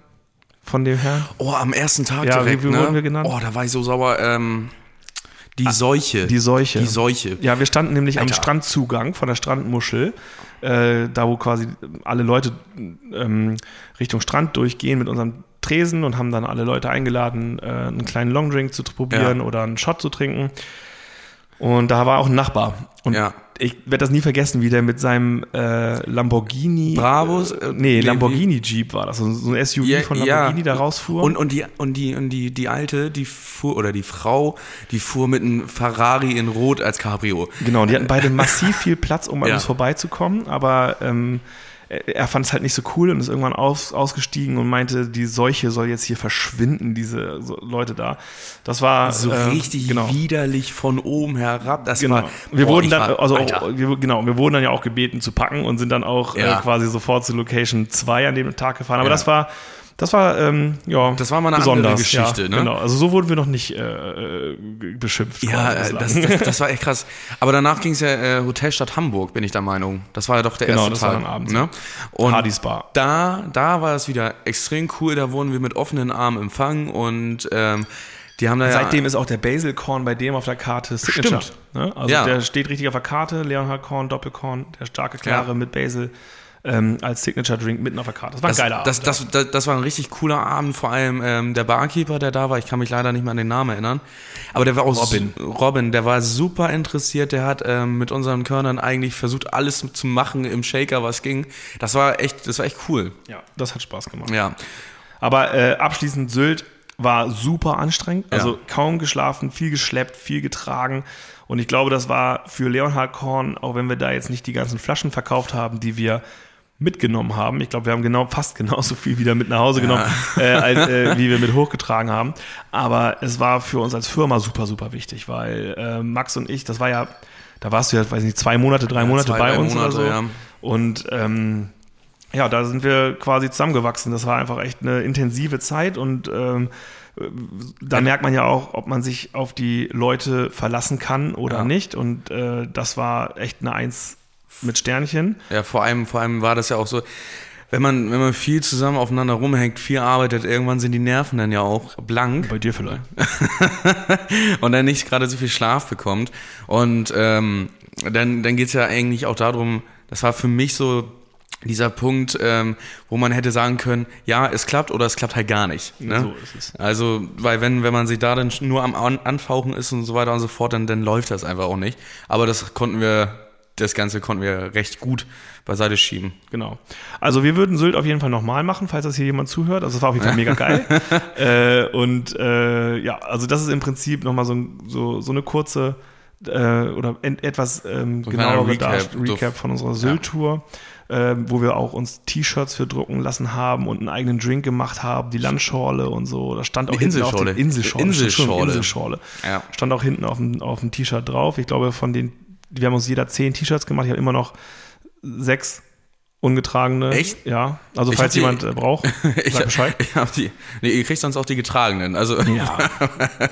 Von dem Herrn? Oh, am ersten Tag Ja, direkt, wie- wie ne? wurden wir genannt? Oh, da war ich so sauer. Ähm, die Seuche. Die Seuche. Die Seuche. Ja, wir standen nämlich am Alter. Strandzugang von der Strandmuschel, äh, da wo quasi alle Leute ähm, Richtung Strand durchgehen mit unserem Tresen und haben dann alle Leute eingeladen, äh, einen kleinen Longdrink zu probieren Ja. oder einen Shot zu trinken. Und da war auch ein Nachbar. Und Ja. Ich werde das nie vergessen, wie der mit seinem äh, Lamborghini. Bravos? Äh, Äh, nee, nee, Lamborghini Jeep war das. So, so ein SUV Ja, von ja. Lamborghini da rausfuhr. Und, und, die, und, die, und die, die Alte, die fuhr, oder die Frau, die fuhr mit einem Ferrari in Rot als Cabrio. Genau, die hatten beide (laughs) massiv viel Platz, um an Ja. uns vorbeizukommen, aber ähm, er, fand es halt nicht so cool und ist irgendwann aus, ausgestiegen und meinte, die Seuche soll jetzt hier verschwinden, diese Leute da. Das war So äh, richtig genau. widerlich von oben herab. Das Genau. war, wir boah, wurden dann, war- also wir, genau, wir wurden dann ja auch gebeten zu packen und sind dann auch Ja. äh, quasi sofort zu Location 2 an dem Tag gefahren. Aber Ja. das war, das war, ähm, ja, Das war mal eine andere Geschichte, ja, ne? Genau, also so wurden wir noch nicht äh, äh, beschimpft. Ja, quasi äh, das, das, das war echt krass. Aber danach ging es ja äh, Hotelstadt Hamburg, bin ich der Meinung. Das war ja doch der Genau, erste das war dann abends. Ne? Und Hardys Bar. da, da war es wieder extrem cool. Da wurden wir mit offenen Armen empfangen und ähm, die haben da ja Seitdem ist auch der Basil Korn bei dem auf der Karte Signature. Stimmt. Ne? Also Ja. der steht richtig auf der Karte, Leonhard Korn, Doppelkorn, der starke Klare Ja. mit Basil ähm, als Signature Drink mitten auf der Karte. Das war ein das, geiler das, Abend. das, das, das war ein richtig cooler Abend, vor allem ähm, der Barkeeper, der da war, ich kann mich leider nicht mehr an den Namen erinnern, aber der war auch Robin. Robin, der war super interessiert, der hat ähm, mit unseren Körnern eigentlich versucht, alles zu machen im Shaker, was ging. Das war echt, das war echt cool. ja, das hat Spaß gemacht. Ja, Aber äh, abschließend Sylt war super anstrengend. Also Ja. kaum geschlafen, viel geschleppt, viel getragen. Und ich glaube, das war für Leonhard Korn, auch wenn wir da jetzt nicht die ganzen Flaschen verkauft haben, die wir mitgenommen haben. Ich glaube, wir haben genau fast genauso viel wieder mit nach Hause genommen, äh, (laughs) als, äh, wie wir mit hochgetragen haben. Aber es war für uns als Firma super, super wichtig, weil äh, Max und ich, das war ja, da warst du ja, weiß nicht, zwei Monate, drei Monate zwei, bei drei uns Monate, oder so. ja. Und ähm, ja, da sind wir quasi zusammengewachsen. Das war einfach echt eine intensive Zeit und ähm, da merkt man ja auch, ob man sich auf die Leute verlassen kann oder Ja. nicht. Und äh, das war echt eine Eins mit Sternchen. Ja, vor allem, vor allem war das ja auch so, wenn man, wenn man viel zusammen aufeinander rumhängt, viel arbeitet, irgendwann sind die Nerven dann ja auch blank Bei dir vielleicht. (laughs) und dann nicht gerade so viel Schlaf bekommt. Und ähm, dann, dann geht's ja eigentlich auch darum, das war für mich so dieser Punkt, ähm, wo man hätte sagen können, ja, es klappt oder es klappt halt gar nicht. Ne? So ist es. Also, weil wenn, wenn man sich da dann nur am An Anfauchen ist und so weiter und so fort, dann, dann läuft das einfach auch nicht. Aber das konnten wir, das Ganze konnten wir recht gut beiseite schieben. Genau. Also wir würden Sylt auf jeden Fall nochmal machen, falls das hier jemand zuhört. Also es war auf jeden Fall mega geil. (laughs) äh, und äh, ja, also das ist im Prinzip nochmal so, so, so eine kurze äh, oder en, etwas ähm, kleiner genauere Recap. Recap, von unserer Sylt-Tour. äh, wo wir auch uns T-Shirts für drucken lassen haben und einen eigenen Drink gemacht haben, die Landschorle und so. Da stand auch Die hinten auf Inselschorle. dem Inselschorle. Inselschorle. Inselschorle. Ja. Stand auch hinten auf dem, auf dem T-Shirt drauf. Ich glaube, von den, wir haben uns jeder zehn T-Shirts gemacht. Ich habe immer noch sechs ungetragene. Echt? Ja. Also Ich falls hab die- jemand äh, braucht, (laughs) Ich, sag Bescheid. ich hab die, nee, ihr kriegt sonst auch die getragenen. Also, Ja.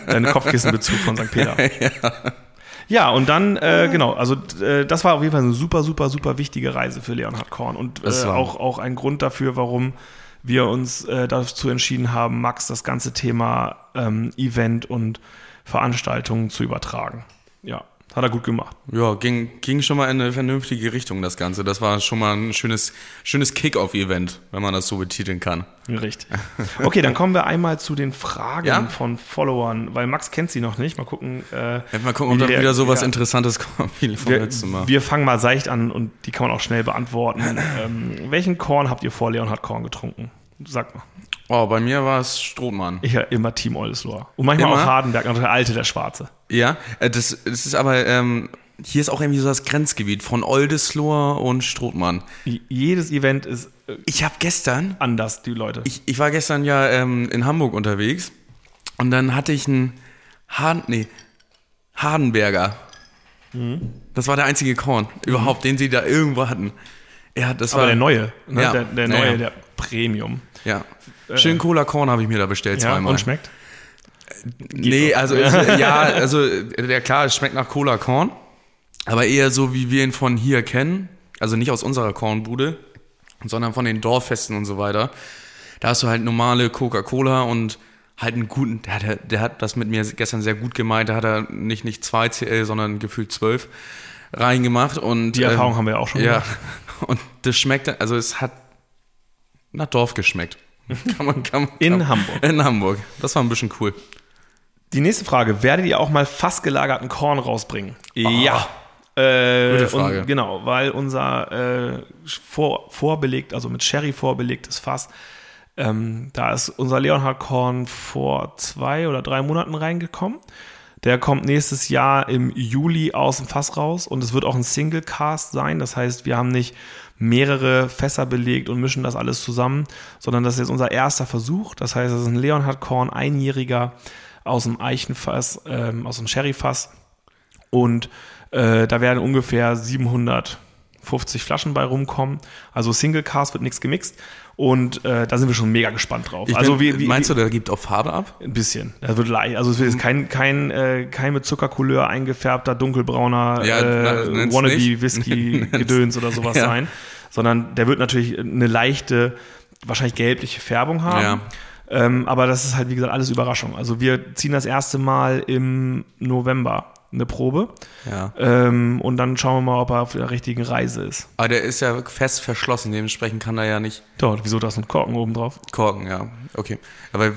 Deine Kopfkissenbezug von St. Peter. (laughs) Ja, und dann, äh, genau, also äh, das war auf jeden Fall eine super, super, super wichtige Reise für Leonhard Korn und äh, auch, auch ein Grund dafür, warum wir uns äh, dazu entschieden haben, Max das ganze Thema ähm, Event und Veranstaltungen zu übertragen. Ja, hat er gut gemacht. ja, ging, ging schon mal in eine vernünftige Richtung, das Ganze. Das war schon mal ein schönes, schönes Kick-Off-Event, wenn man das so betiteln kann. Richtig. Okay, dann kommen wir einmal zu den Fragen Ja? von Followern, weil Max kennt sie noch nicht. Mal gucken. Äh, Ja, mal gucken, ob da wieder sowas ja. Interessantes (laughs) kommt, wie vom wir, letzten Mal. wir fangen mal seicht an und die kann man auch schnell beantworten. ähm, welchen Korn habt ihr vor Leonhard Korn getrunken? Sag mal. Oh, bei mir war es Strothmann. Ich ja immer Team Oldesloe. Und manchmal Immer? auch Hardenberg, der alte, der schwarze. Ja, äh, das, das ist aber, ähm, hier ist auch irgendwie so das Grenzgebiet von Oldesloe und Strothmann. J- Jedes Event ist äh, Ich habe gestern, anders, die Leute. ich, ich war gestern ja ähm, in Hamburg unterwegs und dann hatte ich einen Harden, nee, Hardenberger. Das war der einzige Korn überhaupt, den sie da irgendwo hatten. Ja, das Aber war der neue, ne? Ja. der, der neue, ja. der Premium. Ja. Schön Cola Korn habe ich mir da bestellt Ja, zweimal. und schmeckt? Nee, also (laughs) ja, also ja klar, es schmeckt nach Cola Korn, aber eher so wie wir ihn von hier kennen, also nicht aus unserer Kornbude, sondern von den Dorffesten und so weiter. Da hast du halt normale Coca-Cola und halt einen guten, der hat, der hat das mit mir gestern sehr gut gemeint, da hat er nicht nicht 2 CL, sondern gefühlt 12 reingemacht und Die Erfahrung haben wir ja auch schon Ja, gemacht. (laughs) und das schmeckt, also es hat nach Dorf geschmeckt. (laughs) Kann man, kann man, In kann, Hamburg. In Hamburg. Das war ein bisschen cool. Die nächste Frage: Werdet ihr auch mal fast gelagerten Korn rausbringen? Ja. Äh, Gute Frage. Und genau, weil unser äh, vor, vorbelegt, also mit Sherry vorbelegtes Fass, ähm, da ist unser Leonhard Korn vor zwei oder drei Monaten reingekommen. Der kommt nächstes Jahr im Juli aus dem Fass raus und es wird auch ein Single Cast sein. Das heißt, wir haben nicht mehrere Fässer belegt und mischen das alles zusammen, sondern das ist jetzt unser erster Versuch. Das heißt, es ist ein Leonhard Korn, einjähriger aus dem Eichenfass, ähm, aus dem Sherryfass. Und äh, da werden ungefähr 750 Flaschen bei rumkommen. Also Single Cast wird nichts gemixt. Und äh, da sind wir schon mega gespannt drauf. Ich also bin, wie, wie, meinst du, der gibt auch Farbe ab? ein bisschen. Das wird leicht. Also es ist kein, kein, äh, kein mit Zuckercouleur eingefärbter, dunkelbrauner Ja, äh, wannabe. Whisky (laughs) Gedöns oder sowas (laughs) Ja. sein, sondern der wird natürlich eine leichte, wahrscheinlich gelbliche Färbung haben. Ja. Ähm, aber das ist halt wie gesagt alles Überraschung. Also wir ziehen das erste Mal im November eine Probe Ja. ähm, und dann schauen wir mal, ob er auf der richtigen Reise ist. Aber der ist ja fest verschlossen, dementsprechend kann er ja nicht Dort, wieso das ein Korken oben drauf? korken, ja. Okay. Aber.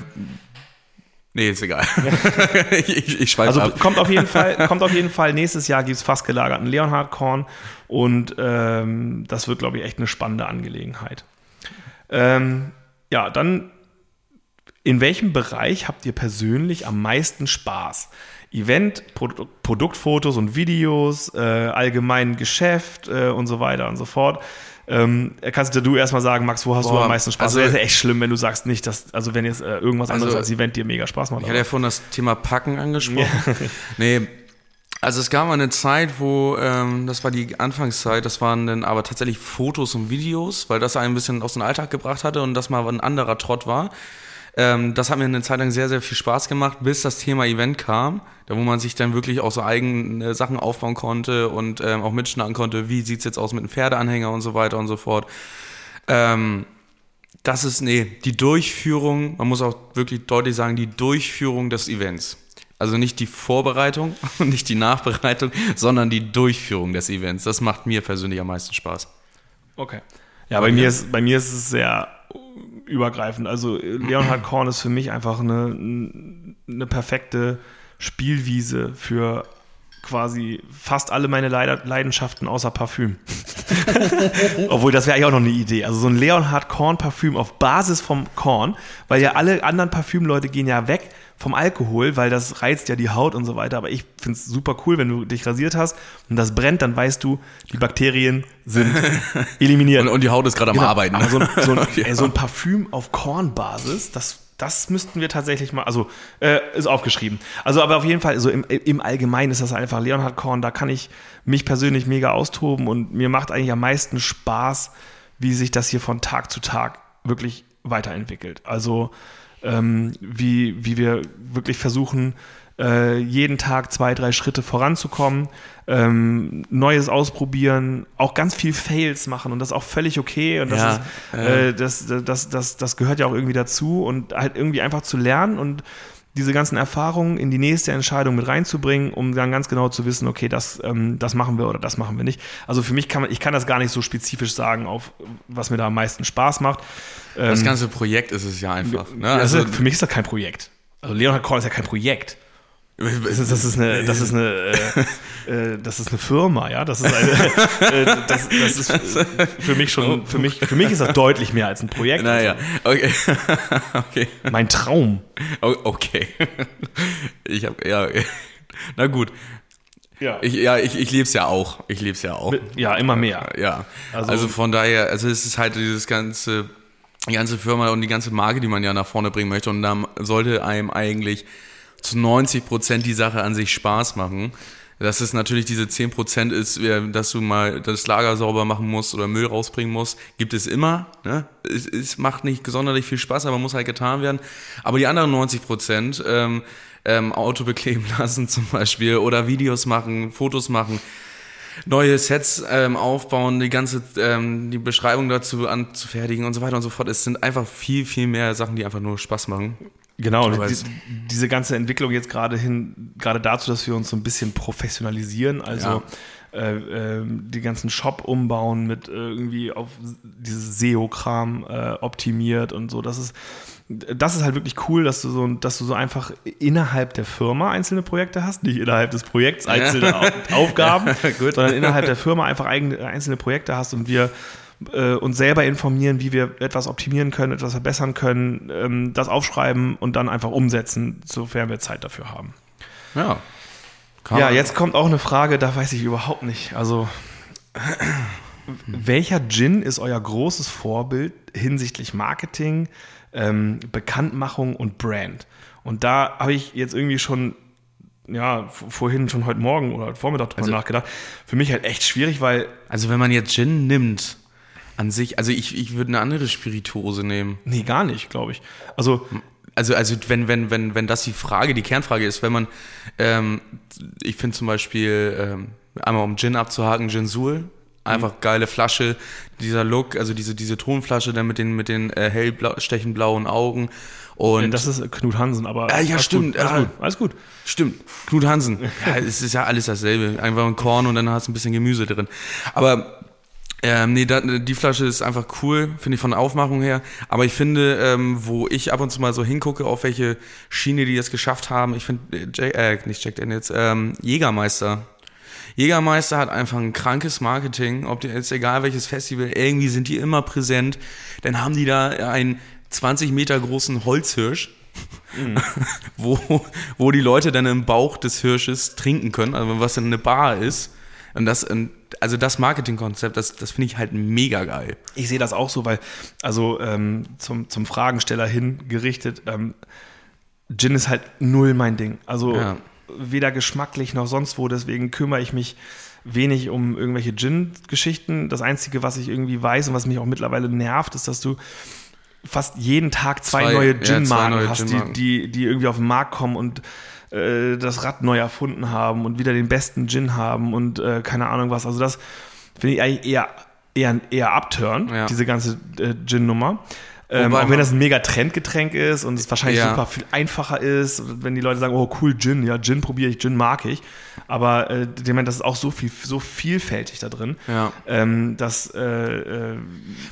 Nee, ist egal. (laughs) ich ich, ich schweife Also ab. kommt auf jeden Fall, (laughs) kommt auf jeden Fall, nächstes Jahr gibt es fast gelagerten Leonhard Korn und ähm, das wird, glaube ich, echt eine spannende Angelegenheit. Ähm, ja, dann in welchem Bereich habt ihr persönlich am meisten Spaß? Event, Produ Produktfotos und Videos, äh, allgemein Geschäft äh, und so weiter und so fort. Ähm, kannst du erstmal sagen, Max, wo hast du Boah, am meisten Spaß? also- das wäre echt schlimm, wenn du sagst nicht, dass, also wenn jetzt äh, irgendwas anderes Also- als Event dir mega Spaß macht. Ich hatte ja vorhin das Thema Packen angesprochen. (laughs) nee, also es gab mal eine Zeit, wo, ähm, das war die Anfangszeit, das waren dann aber tatsächlich Fotos und Videos, weil das einen ein bisschen aus dem Alltag gebracht hatte und das mal ein anderer Trott war. Ähm, das hat mir eine Zeit lang sehr, sehr viel Spaß gemacht, bis das Thema Event kam, da wo man sich dann wirklich auch so eigene Sachen aufbauen konnte und ähm, auch mitschneiden konnte, wie sieht's jetzt aus mit einem Pferdeanhänger und so weiter und so fort. Ähm, das ist, nee, die Durchführung, man muss auch wirklich deutlich sagen, die Durchführung des Events. Also nicht die Vorbereitung und (laughs) nicht die Nachbereitung, sondern die Durchführung des Events. Das macht mir persönlich am meisten Spaß. Okay. Ja, bei mir, ist, bei mir ist es sehr übergreifend. Also Leonhard (clears throat) Korn ist für mich einfach eine, eine perfekte Spielwiese für quasi fast alle meine Leid- Leidenschaften außer Parfüm. (laughs) Obwohl, das wäre eigentlich auch noch eine Idee. Also so ein Leonhard Korn Parfüm auf Basis vom Korn, weil ja alle anderen Parfümleute gehen ja weg vom Alkohol, weil das reizt ja die Haut und so weiter. Aber ich finde es super cool, wenn du dich rasiert hast und das brennt, dann weißt du, die Bakterien sind (laughs) eliminiert. Und, und die Haut ist gerade am Genau, Arbeiten. Aber so ein, so, ein, (laughs) ey, so ein Parfüm auf Kornbasis, das, das müssten wir tatsächlich mal, also äh, ist aufgeschrieben. Also aber auf jeden Fall, so im, im Allgemeinen ist das einfach Leonhard Korn, da kann ich mich persönlich mega austoben und mir macht eigentlich am meisten Spaß, wie sich das hier von Tag zu Tag wirklich weiterentwickelt. Also ähm, wie, wie wir wirklich versuchen, äh, jeden Tag zwei, drei Schritte voranzukommen, ähm, Neues ausprobieren, auch ganz viel Fails machen und das ist auch völlig okay und das, Ja, ist, äh, das, das, das, das gehört ja auch irgendwie dazu und halt irgendwie einfach zu lernen und diese ganzen Erfahrungen in die nächste Entscheidung mit reinzubringen, um dann ganz genau zu wissen, okay, das, ähm, das machen wir oder das machen wir nicht. Also für mich kann man, ich kann das gar nicht so spezifisch sagen, auf was mir da am meisten Spaß macht. Das Ähm, ganze Projekt ist es ja einfach. Ne? das Also, ist, für mich ist das kein Projekt. Also Leonhard Korn ist ja kein Projekt. Das ist, eine, das ist eine, äh, äh, das ist eine Firma, ja. Das ist eine, äh, das, das ist für mich schon, für mich, für mich ist das deutlich mehr als ein Projekt. naja, okay. (laughs) okay. Mein Traum. Okay. Ich habe, ja, na gut. Ja. Ich, ja, ich, ich lebe es ja auch. Ich lebe es ja auch. ja, immer mehr. Ja, Also- also, von daher, also es ist halt dieses ganze, die ganze Firma und die ganze Marke, die man ja nach vorne bringen möchte und da sollte einem eigentlich zu 90 Prozent die Sache an sich Spaß machen. Dass es natürlich diese 10 Prozent ist, dass du mal das Lager sauber machen musst oder Müll rausbringen musst, gibt es immer. Ne? Es, es macht nicht sonderlich viel Spaß, aber muss halt getan werden. Aber die anderen 90 Prozent, ähm, ähm, Auto bekleben (laughs) lassen zum Beispiel oder Videos machen, Fotos machen, neue Sets ähm, aufbauen, die ganze ähm, die Beschreibung dazu anzufertigen und so weiter und so fort. Es sind einfach viel, viel mehr Sachen, die einfach nur Spaß machen. Genau, die, es- diese ganze Entwicklung jetzt gerade hin, gerade dazu, dass wir uns so ein bisschen professionalisieren, also äh, äh, die ganzen Shop umbauen mit äh, irgendwie auf dieses SEO-Kram äh, optimiert und so. Das ist, das ist halt wirklich cool, dass du so, dass du so einfach innerhalb der Firma einzelne Projekte hast, nicht innerhalb des Projekts einzelne Au- Aufgaben, (laughs) sondern innerhalb der Firma einfach eigene, einzelne Projekte hast und wir äh, uns selber informieren, wie wir etwas optimieren können, etwas verbessern können, ähm, das aufschreiben und dann einfach umsetzen, sofern wir Zeit dafür haben. Ja. Ja, jetzt kommt auch eine Frage, da weiß ich überhaupt nicht. Also (clears throat) welcher Gin ist euer großes Vorbild hinsichtlich Marketing, ähm, Bekanntmachung und Brand? Und da habe ich jetzt irgendwie schon, ja, vorhin schon heute Morgen oder heute Vormittag drüber Also- nachgedacht. Für mich halt echt schwierig, weil, Also wenn man jetzt Gin nimmt, an sich, also ich, ich würde eine andere Spirituose nehmen. nee, gar nicht, glaube ich. Also, Also, also wenn, wenn, wenn, wenn das die Frage, die Kernfrage ist, wenn man, ähm, ich finde zum Beispiel, ähm, einmal um Gin abzuhaken, Gin Sul, einfach geile Flasche, dieser Look, also diese, diese Tonflasche dann mit den, mit den äh, hellblau, stechenblauen Augen und das ist Knut Hansen, aber. Ah, ja, stimmt, Gut, alles ja. gut, alles gut. Stimmt, Knut Hansen. (laughs) Ja, es ist ja alles dasselbe. Einfach ein Korn und dann hast du ein bisschen Gemüse drin. Aber ähm, nee, da, die Flasche ist einfach cool, finde ich von der Aufmachung her. Aber ich finde, ähm, wo ich ab und zu mal so hingucke, auf welche Schiene die es geschafft haben, ich finde, äh, äh, nicht Jack Daniels, ähm, Jägermeister. Jägermeister hat einfach ein krankes Marketing, ob die jetzt egal welches Festival, irgendwie sind die immer präsent. Dann haben die da einen 20 Meter großen Holzhirsch, (laughs) wo, wo die Leute dann im Bauch des Hirsches trinken können, also was dann eine Bar ist. Und das, also das Marketingkonzept, das, das finde ich halt mega geil. Ich sehe das auch so, weil, also ähm, zum, zum Fragensteller hin gerichtet, ähm, Gin ist halt null mein Ding. Also Ja. weder geschmacklich noch sonst wo, deswegen kümmere ich mich wenig um irgendwelche Gin-Geschichten. Das Einzige, was ich irgendwie weiß und was mich auch mittlerweile nervt, ist, dass du fast jeden Tag zwei, Zwei- neue ja, Gin-Marken neue hast, die, Gin-Marken. die, die irgendwie auf den Markt kommen und äh, das Rad neu erfunden haben und wieder den besten Gin haben und äh, keine Ahnung was. Also das finde ich eigentlich eher, eher, eher abturn, Ja. diese ganze äh, Gin-Nummer. Ähm, auch wenn das ein mega Trendgetränk ist und es wahrscheinlich Ja. super viel einfacher ist, wenn die Leute sagen, oh cool, Gin, ja, Gin probiere ich, Gin mag ich. Aber äh, ich meine, das ist auch so viel, so vielfältig da drin, Ja. ähm, dass äh, äh,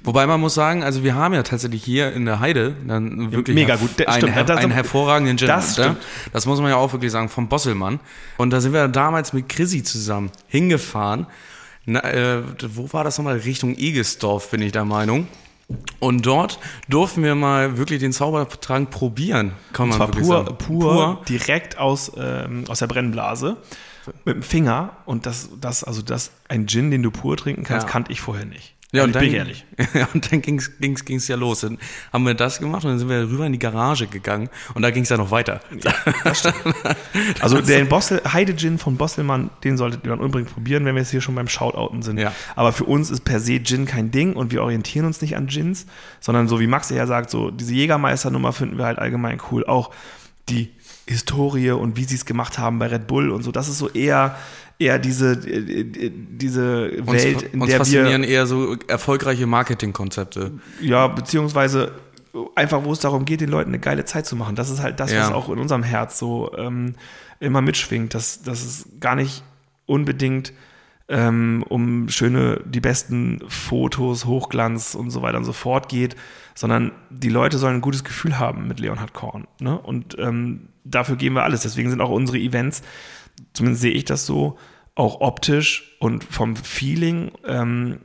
Wobei man muss sagen, also wir haben ja tatsächlich hier in der Heide dann wirklich mega gut. Das einen, stimmt. her einen hervorragenden Gin. das ne? stimmt. das muss man ja auch wirklich sagen, vom Bosselmann. Und da sind wir damals mit Chrissy zusammen hingefahren. Na, äh, wo war das nochmal? Richtung Egesdorf, bin ich der Meinung. Und dort durften wir mal wirklich den Zaubertrank probieren, kann man zwar wirklich pur, sagen. pur, direkt aus, ähm, aus der Brennblase mit dem Finger und das, das, also das, ein Gin, den du pur trinken kannst, Ja. kannte ich vorher nicht. Ja, Also und dann, bin ich ehrlich. (laughs) Ja, und dann ging's, ging's, ging's ja los. Dann haben wir das gemacht und dann sind wir rüber in die Garage gegangen und da ging's ja noch weiter. Also (laughs) den Bossel, Heide Gin von Bosselmann, den solltet ihr dann unbedingt probieren, wenn wir jetzt hier schon beim Shoutouten sind. Ja. Aber für uns ist per se Gin kein Ding und wir orientieren uns nicht an Gins, sondern so wie Max ja sagt, so diese Jägermeister-Nummer finden wir halt allgemein cool. Auch die Historie und wie sie es gemacht haben bei Red Bull und so, das ist so eher eher diese äh, diese Uns, Welt, in uns der wir faszinieren eher so erfolgreiche Marketingkonzepte. ja, beziehungsweise einfach, wo es darum geht, den Leuten eine geile Zeit zu machen. Das ist halt das, Ja. was auch in unserem Herz so ähm, immer mitschwingt, dass, dass es gar nicht unbedingt ähm, um schöne, die besten Fotos, Hochglanz und so weiter und so fort geht, sondern die Leute sollen ein gutes Gefühl haben mit Leonhard Korn. Ne? Und ähm, dafür geben wir alles. Deswegen sind auch unsere Events, zumindest sehe ich das so, auch optisch und vom Feeling ähm,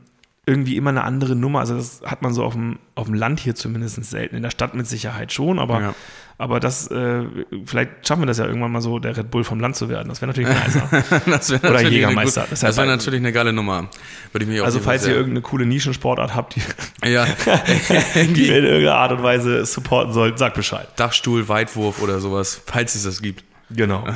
irgendwie immer eine andere Nummer. Also das hat man so auf dem, auf dem Land hier zumindest selten. In der Stadt mit Sicherheit schon, aber, Ja. aber das, äh, vielleicht schaffen wir das ja irgendwann mal so, der Red Bull vom Land zu werden. Das wäre natürlich nicer. (laughs) Das wär Oder natürlich Jägermeister. Eine, Das das wäre natürlich eine geile Nummer. Würde ich mich auf Also falls ihr irgendeine coole Nischensportart habt, die, (laughs) ja, (laughs) die in irgendeiner Art und Weise supporten sollt, sagt Bescheid. Dachstuhl, Weitwurf oder sowas, falls es das gibt. Genau.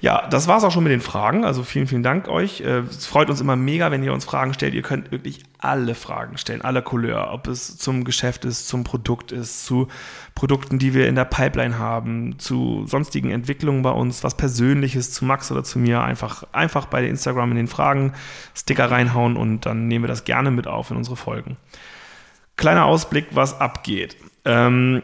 Ja, das war's auch schon mit den Fragen. Also vielen, vielen Dank euch. Äh, Es freut uns immer mega, wenn ihr uns Fragen stellt. Ihr könnt wirklich alle Fragen stellen, alle Couleur, ob es zum Geschäft ist, zum Produkt ist, zu Produkten, die wir in der Pipeline haben, zu sonstigen Entwicklungen bei uns, was Persönliches zu Max oder zu mir. Einfach, einfach bei Instagram in den Fragen Sticker reinhauen und dann nehmen wir das gerne mit auf in unsere Folgen. Kleiner Ausblick, was abgeht. Ähm,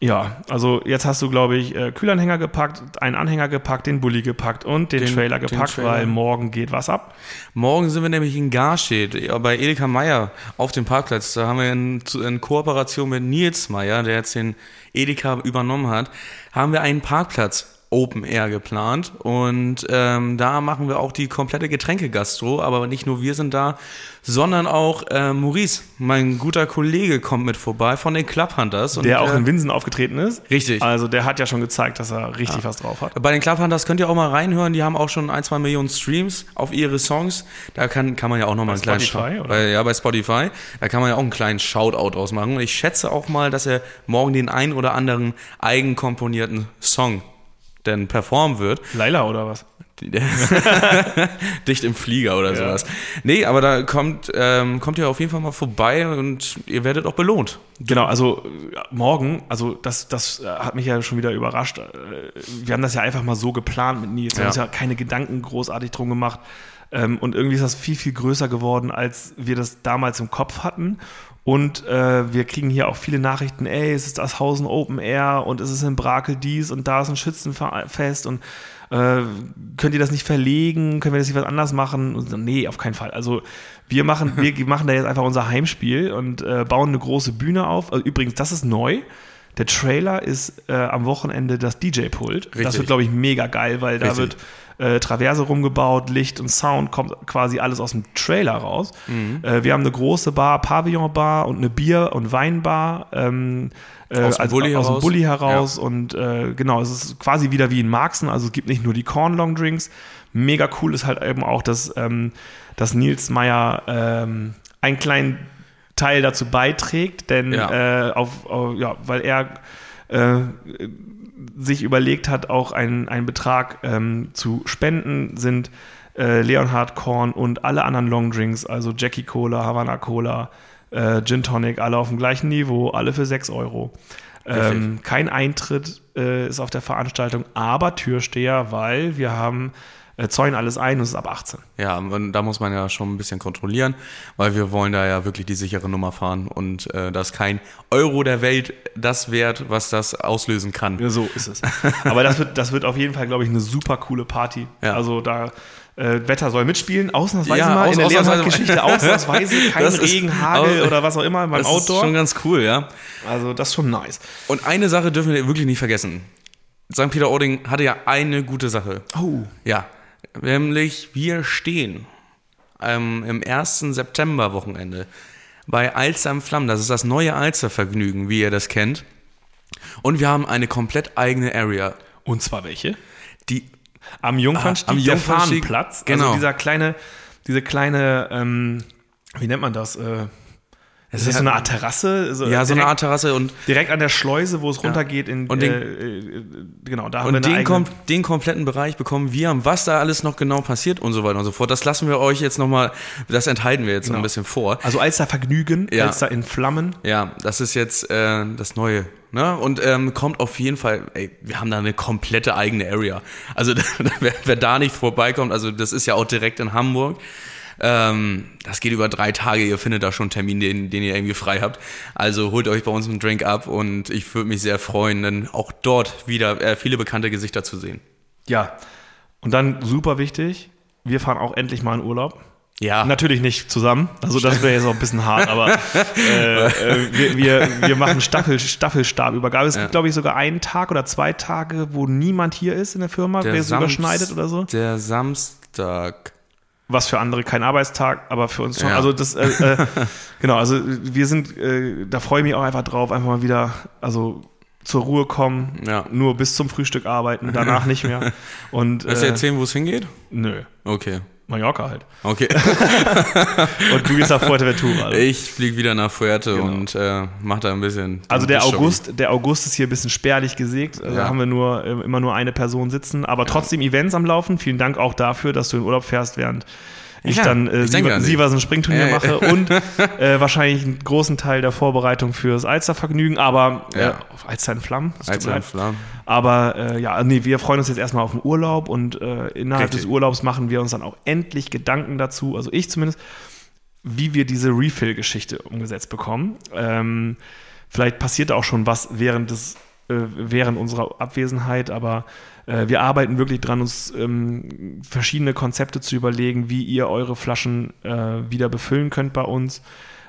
ja, also jetzt hast du, glaube ich, äh, Kühlanhänger gepackt, einen Anhänger gepackt, den Bulli gepackt und den, Den- Trailer den gepackt, Trailer. weil morgen geht was ab. Morgen sind wir nämlich in Garstedt, ja, bei Edeka Meier auf dem Parkplatz. Da haben wir in, in Kooperation mit Nils Meier, der jetzt den Edeka übernommen hat, haben wir einen Parkplatz Open Air geplant und ähm, da machen wir auch die komplette Getränkegastro, aber nicht nur wir sind da, sondern auch äh, Maurice, mein guter Kollege, kommt mit vorbei von den Clubhunters. der auch äh, in Winsen aufgetreten ist. Richtig. Also der hat ja schon gezeigt, dass er richtig was drauf hat. Bei den Clubhunters könnt ihr auch mal reinhören, die haben auch schon ein, zwei Millionen Streams auf ihre Songs. Da kann, kann man ja auch nochmal einen kleinen Spotify, bei, Ja, bei Spotify. Da kann man ja auch einen kleinen Shoutout ausmachen. Und ich schätze auch mal, dass er morgen den ein oder anderen eigenkomponierten Song denn performen wird. Laila oder was? (laughs) Dicht im Flieger oder Ja. sowas. Nee, aber da kommt, ähm, kommt ihr auf jeden Fall mal vorbei und ihr werdet auch belohnt. Genau, also äh, morgen, also das, das äh, hat mich ja schon wieder überrascht. Äh, Wir haben das ja einfach mal so geplant mit Nils. Wir haben uns ja keine Gedanken großartig drum gemacht. Ähm, Und irgendwie ist das viel, viel größer geworden, als wir das damals im Kopf hatten. Und äh, wir kriegen hier auch viele Nachrichten, ey, es ist das Hausen Open Air und es ist in Brakel dies und da ist ein Schützenfest und äh, könnt ihr das nicht verlegen? Können wir das nicht was anders machen? Und nee, auf keinen Fall. Also wir machen, wir (laughs) machen da jetzt einfach unser Heimspiel und äh, bauen eine große Bühne auf. Also, übrigens, das ist neu. Der Trailer ist äh, am Wochenende das DJ-Pult. Das wird, glaube ich, mega geil, weil da Richtig. wird äh, Traverse rumgebaut, Licht und Sound kommt quasi alles aus dem Trailer raus. Mhm. Äh, wir haben eine große Bar, Pavillon-Bar und eine Bier- und Weinbar. Ähm, äh, Aus dem also Bulli aus dem heraus. Bulli heraus und äh, genau, es ist quasi wieder wie in Marxen, also es gibt nicht nur die Corn Long Drinks. Mega cool ist halt eben auch, dass, ähm, dass Nils Meyer ähm, einen kleinen Teil dazu beiträgt, denn Ja. äh, auf, auf, ja, weil er äh, sich überlegt hat, auch einen, einen Betrag ähm, zu spenden, sind äh, Leonhard Korn und alle anderen Longdrinks, also Jackie Cola, Havana Cola, äh, Gin Tonic, alle auf dem gleichen Niveau, alle für 6 Euro. Ähm, kein Eintritt äh, ist auf der Veranstaltung, aber Türsteher, weil wir haben äh, zäunen alles ein und es ist ab 18. Ja, und da muss man ja schon ein bisschen kontrollieren, weil wir wollen da ja wirklich die sichere Nummer fahren und äh, da ist kein Euro der Welt das wert, was das auslösen kann. Ja, so ist es. Aber das wird, das wird auf jeden Fall, glaube ich, eine super coole Party. Ja. Also da äh, Wetter soll mitspielen, ausnahmsweise Ja, mal aus- in der ausnahmsweise mal. Leonhard-Geschichte, ausnahmsweise (laughs) kein Das ist- Regen, Hagel oder was auch immer beim Das ist Outdoor. schon ganz cool, ja. Also das ist schon nice. Und eine Sache dürfen wir wirklich nicht vergessen. St. Peter-Ording hatte ja eine gute Sache. Oh. Ja, nämlich wir stehen ähm, im ersten September-Wochenende bei Alster am Flammen. Das ist das neue Alster-Vergnügen, wie ihr das kennt. Und wir haben eine komplett eigene Area. Und zwar welche? Die Am Jungfernstieg, Ah, am Jungfernstieg, Fahnenplatz. genau. Also dieser kleine, diese kleine, ähm, wie nennt man das? Äh, Es ist ist so eine Art Terrasse? So ja, so direkt, eine Art Terrasse und Direkt an der Schleuse, wo es runtergeht in Und den- äh, genau, da haben wir Und eine den, kom den kompletten Bereich bekommen wir. Was da alles noch genau passiert und so weiter und so fort, das lassen wir euch jetzt nochmal, das enthalten wir jetzt noch Genau. ein bisschen vor. Also Alster Vergnügen, Ja. Alster in Flammen. Ja, das ist jetzt äh, das Neue. Ne? Und ähm, kommt auf jeden Fall, ey, wir haben da eine komplette eigene Area. Also (laughs) wer, wer da nicht vorbeikommt, also das ist ja auch direkt in Hamburg. Ähm, das geht über drei Tage, ihr findet da schon einen Termin, den, den ihr irgendwie frei habt. Also holt euch bei uns einen Drink ab und ich würde mich sehr freuen, dann auch dort wieder äh, viele bekannte Gesichter zu sehen. Ja. Und dann super wichtig, wir fahren auch endlich mal in Urlaub. Ja, Natürlich nicht zusammen, also das wäre jetzt auch ein bisschen hart, aber (laughs) äh, äh, wir, wir, wir machen Staffel, Staffelstabübergabe. Es gibt, glaube ich, sogar einen Tag oder zwei Tage, wo niemand hier ist in der Firma, wer es Samst- überschneidet oder so. Der Samstag. Was für andere kein Arbeitstag, aber für uns schon. Ja. Also das, äh, äh, (laughs) genau, also wir sind, äh, da freue ich mich auch einfach drauf, einfach mal wieder, also zur Ruhe kommen, Ja. nur bis zum Frühstück arbeiten, danach nicht mehr. (laughs) Und Willst du äh, erzählen, wo es hingeht? nö, Okay. Mallorca halt. Okay. (laughs) Und du gehst nach Fuerteventura. Also. Ich fliege wieder nach Fuerte Genau. und äh, mach da ein bisschen. Also der. August, der August ist hier ein bisschen spärlich gesägt. Da Ja. haben wir nur äh, immer nur eine Person sitzen, aber trotzdem Events am Laufen. Vielen Dank auch dafür, dass du in Urlaub fährst, während ich Ja, dann äh, ich Siever-. Sieversen Springturnier Ja, mache und (laughs) äh, wahrscheinlich einen großen Teil der Vorbereitung fürs Alstervergnügen, aber äh, Alster in Flammen. mir leid. Flammen. Aber äh, ja, nee, wir freuen uns jetzt erstmal auf den Urlaub und äh, innerhalb Richtig. des Urlaubs machen wir uns dann auch endlich Gedanken dazu, also ich zumindest, wie wir diese Refill-Geschichte umgesetzt bekommen. Ähm, vielleicht passiert auch schon was während des äh, während unserer Abwesenheit, aber äh, wir arbeiten wirklich dran, uns ähm, verschiedene Konzepte zu überlegen, wie ihr eure Flaschen äh, wieder befüllen könnt bei uns.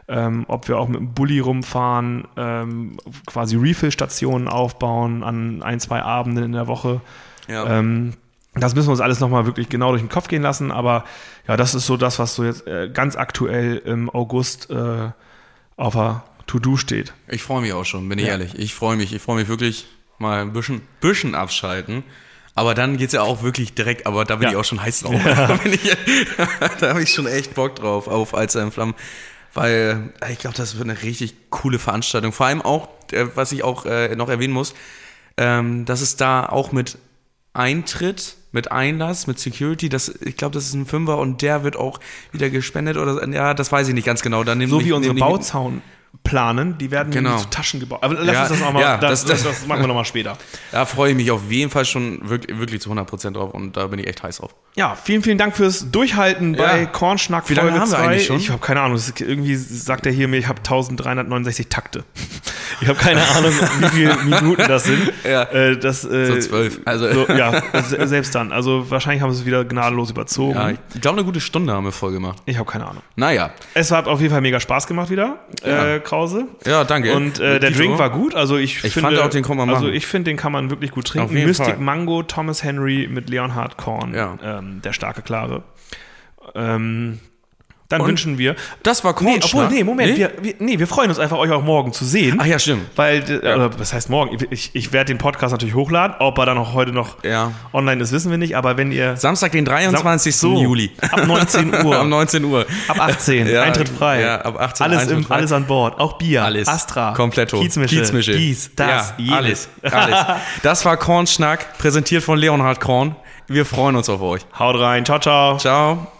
Ähm, ob wir auch mit dem Bulli rumfahren, ähm, quasi Refill-Stationen aufbauen an ein, zwei Abenden in der Woche. Ja. Ähm, das müssen wir uns alles nochmal wirklich genau durch den Kopf gehen lassen, aber ja, das ist so das, was so jetzt äh, ganz aktuell im August äh, auf der To-Do steht. Ich freue mich auch schon, bin ich Ja. ehrlich. Ich freue mich. Ich freue mich wirklich mal ein bisschen, bisschen abschalten. Aber dann geht's ja auch wirklich direkt, aber da bin Ja. ich auch schon heiß drauf. (laughs) (laughs) Da, bin ich, da habe ich schon echt Bock drauf auf Alzer in Flammen. Weil äh, ich glaube, das wird eine richtig coole Veranstaltung. Vor allem auch, äh, was ich auch äh, noch erwähnen muss, ähm, dass es da auch mit Eintritt, mit Einlass, mit Security, das, ich glaube, das ist ein Fünfer und der wird auch wieder gespendet oder ja, das weiß ich nicht ganz genau. Da nehmen So wie unsere Bauzaun planen, die werden Genau. zu Taschen gebaut. Aber lass Ja, uns das nochmal, ja, das, das- das, das machen wir nochmal später. (laughs) Da freue ich mich auf jeden Fall schon wirklich, wirklich zu 100% drauf und da bin ich echt heiß drauf. Ja, vielen, vielen Dank fürs Durchhalten bei Ja. Kornschnack Wie lange Folge haben wir 2. eigentlich schon? Ich habe keine Ahnung, irgendwie sagt er hier mir, ich habe 1369 Takte. (laughs) Ich habe keine Ahnung, wie viele (laughs) Minuten das sind. Ja. Äh, das, äh, So zwölf. Also- so, ja, se- selbst dann. Also wahrscheinlich haben sie es wieder gnadenlos überzogen. Ja, ich glaube, eine gute Stunde haben wir voll gemacht. ich habe keine Ahnung. Naja. Es hat auf jeden Fall mega Spaß gemacht wieder, Ja. äh, Krause. Ja, danke. Und äh, der. Drink war gut. Also ich, Ich finde, fand auch, den kann man Also machen. ich finde, den kann man wirklich gut trinken. Mystic Fall. Mango, Thomas Henry mit Leonhard Korn, Ja. ähm, der starke Klare. Ähm, dann Und wünschen wir. Das war Nee, obwohl, nee, Moment. Nee? Wir, wir, nee, wir freuen uns einfach, euch auch morgen zu sehen. Ach ja, stimmt. Weil, äh, oder was heißt morgen? Ich, ich werde den Podcast natürlich hochladen. Ob er dann auch heute noch Ja. online ist, wissen wir nicht. Aber wenn ihr. Samstag, den 23. So, Juli. Ab 19 Uhr. (laughs) um 19 Uhr. Ab 18, Ja, Eintritt frei. ja, ab 18 alles, Eintritt im, frei. alles an Bord. Auch Bier, Alles. Astra, Kompletto. Kiezmische, Kiezmische. dies, das, ja, alles. Alles. (laughs) Das war Kornschnack, präsentiert von Leonhard Korn. Wir freuen uns auf euch. Haut rein, ciao, ciao. Ciao.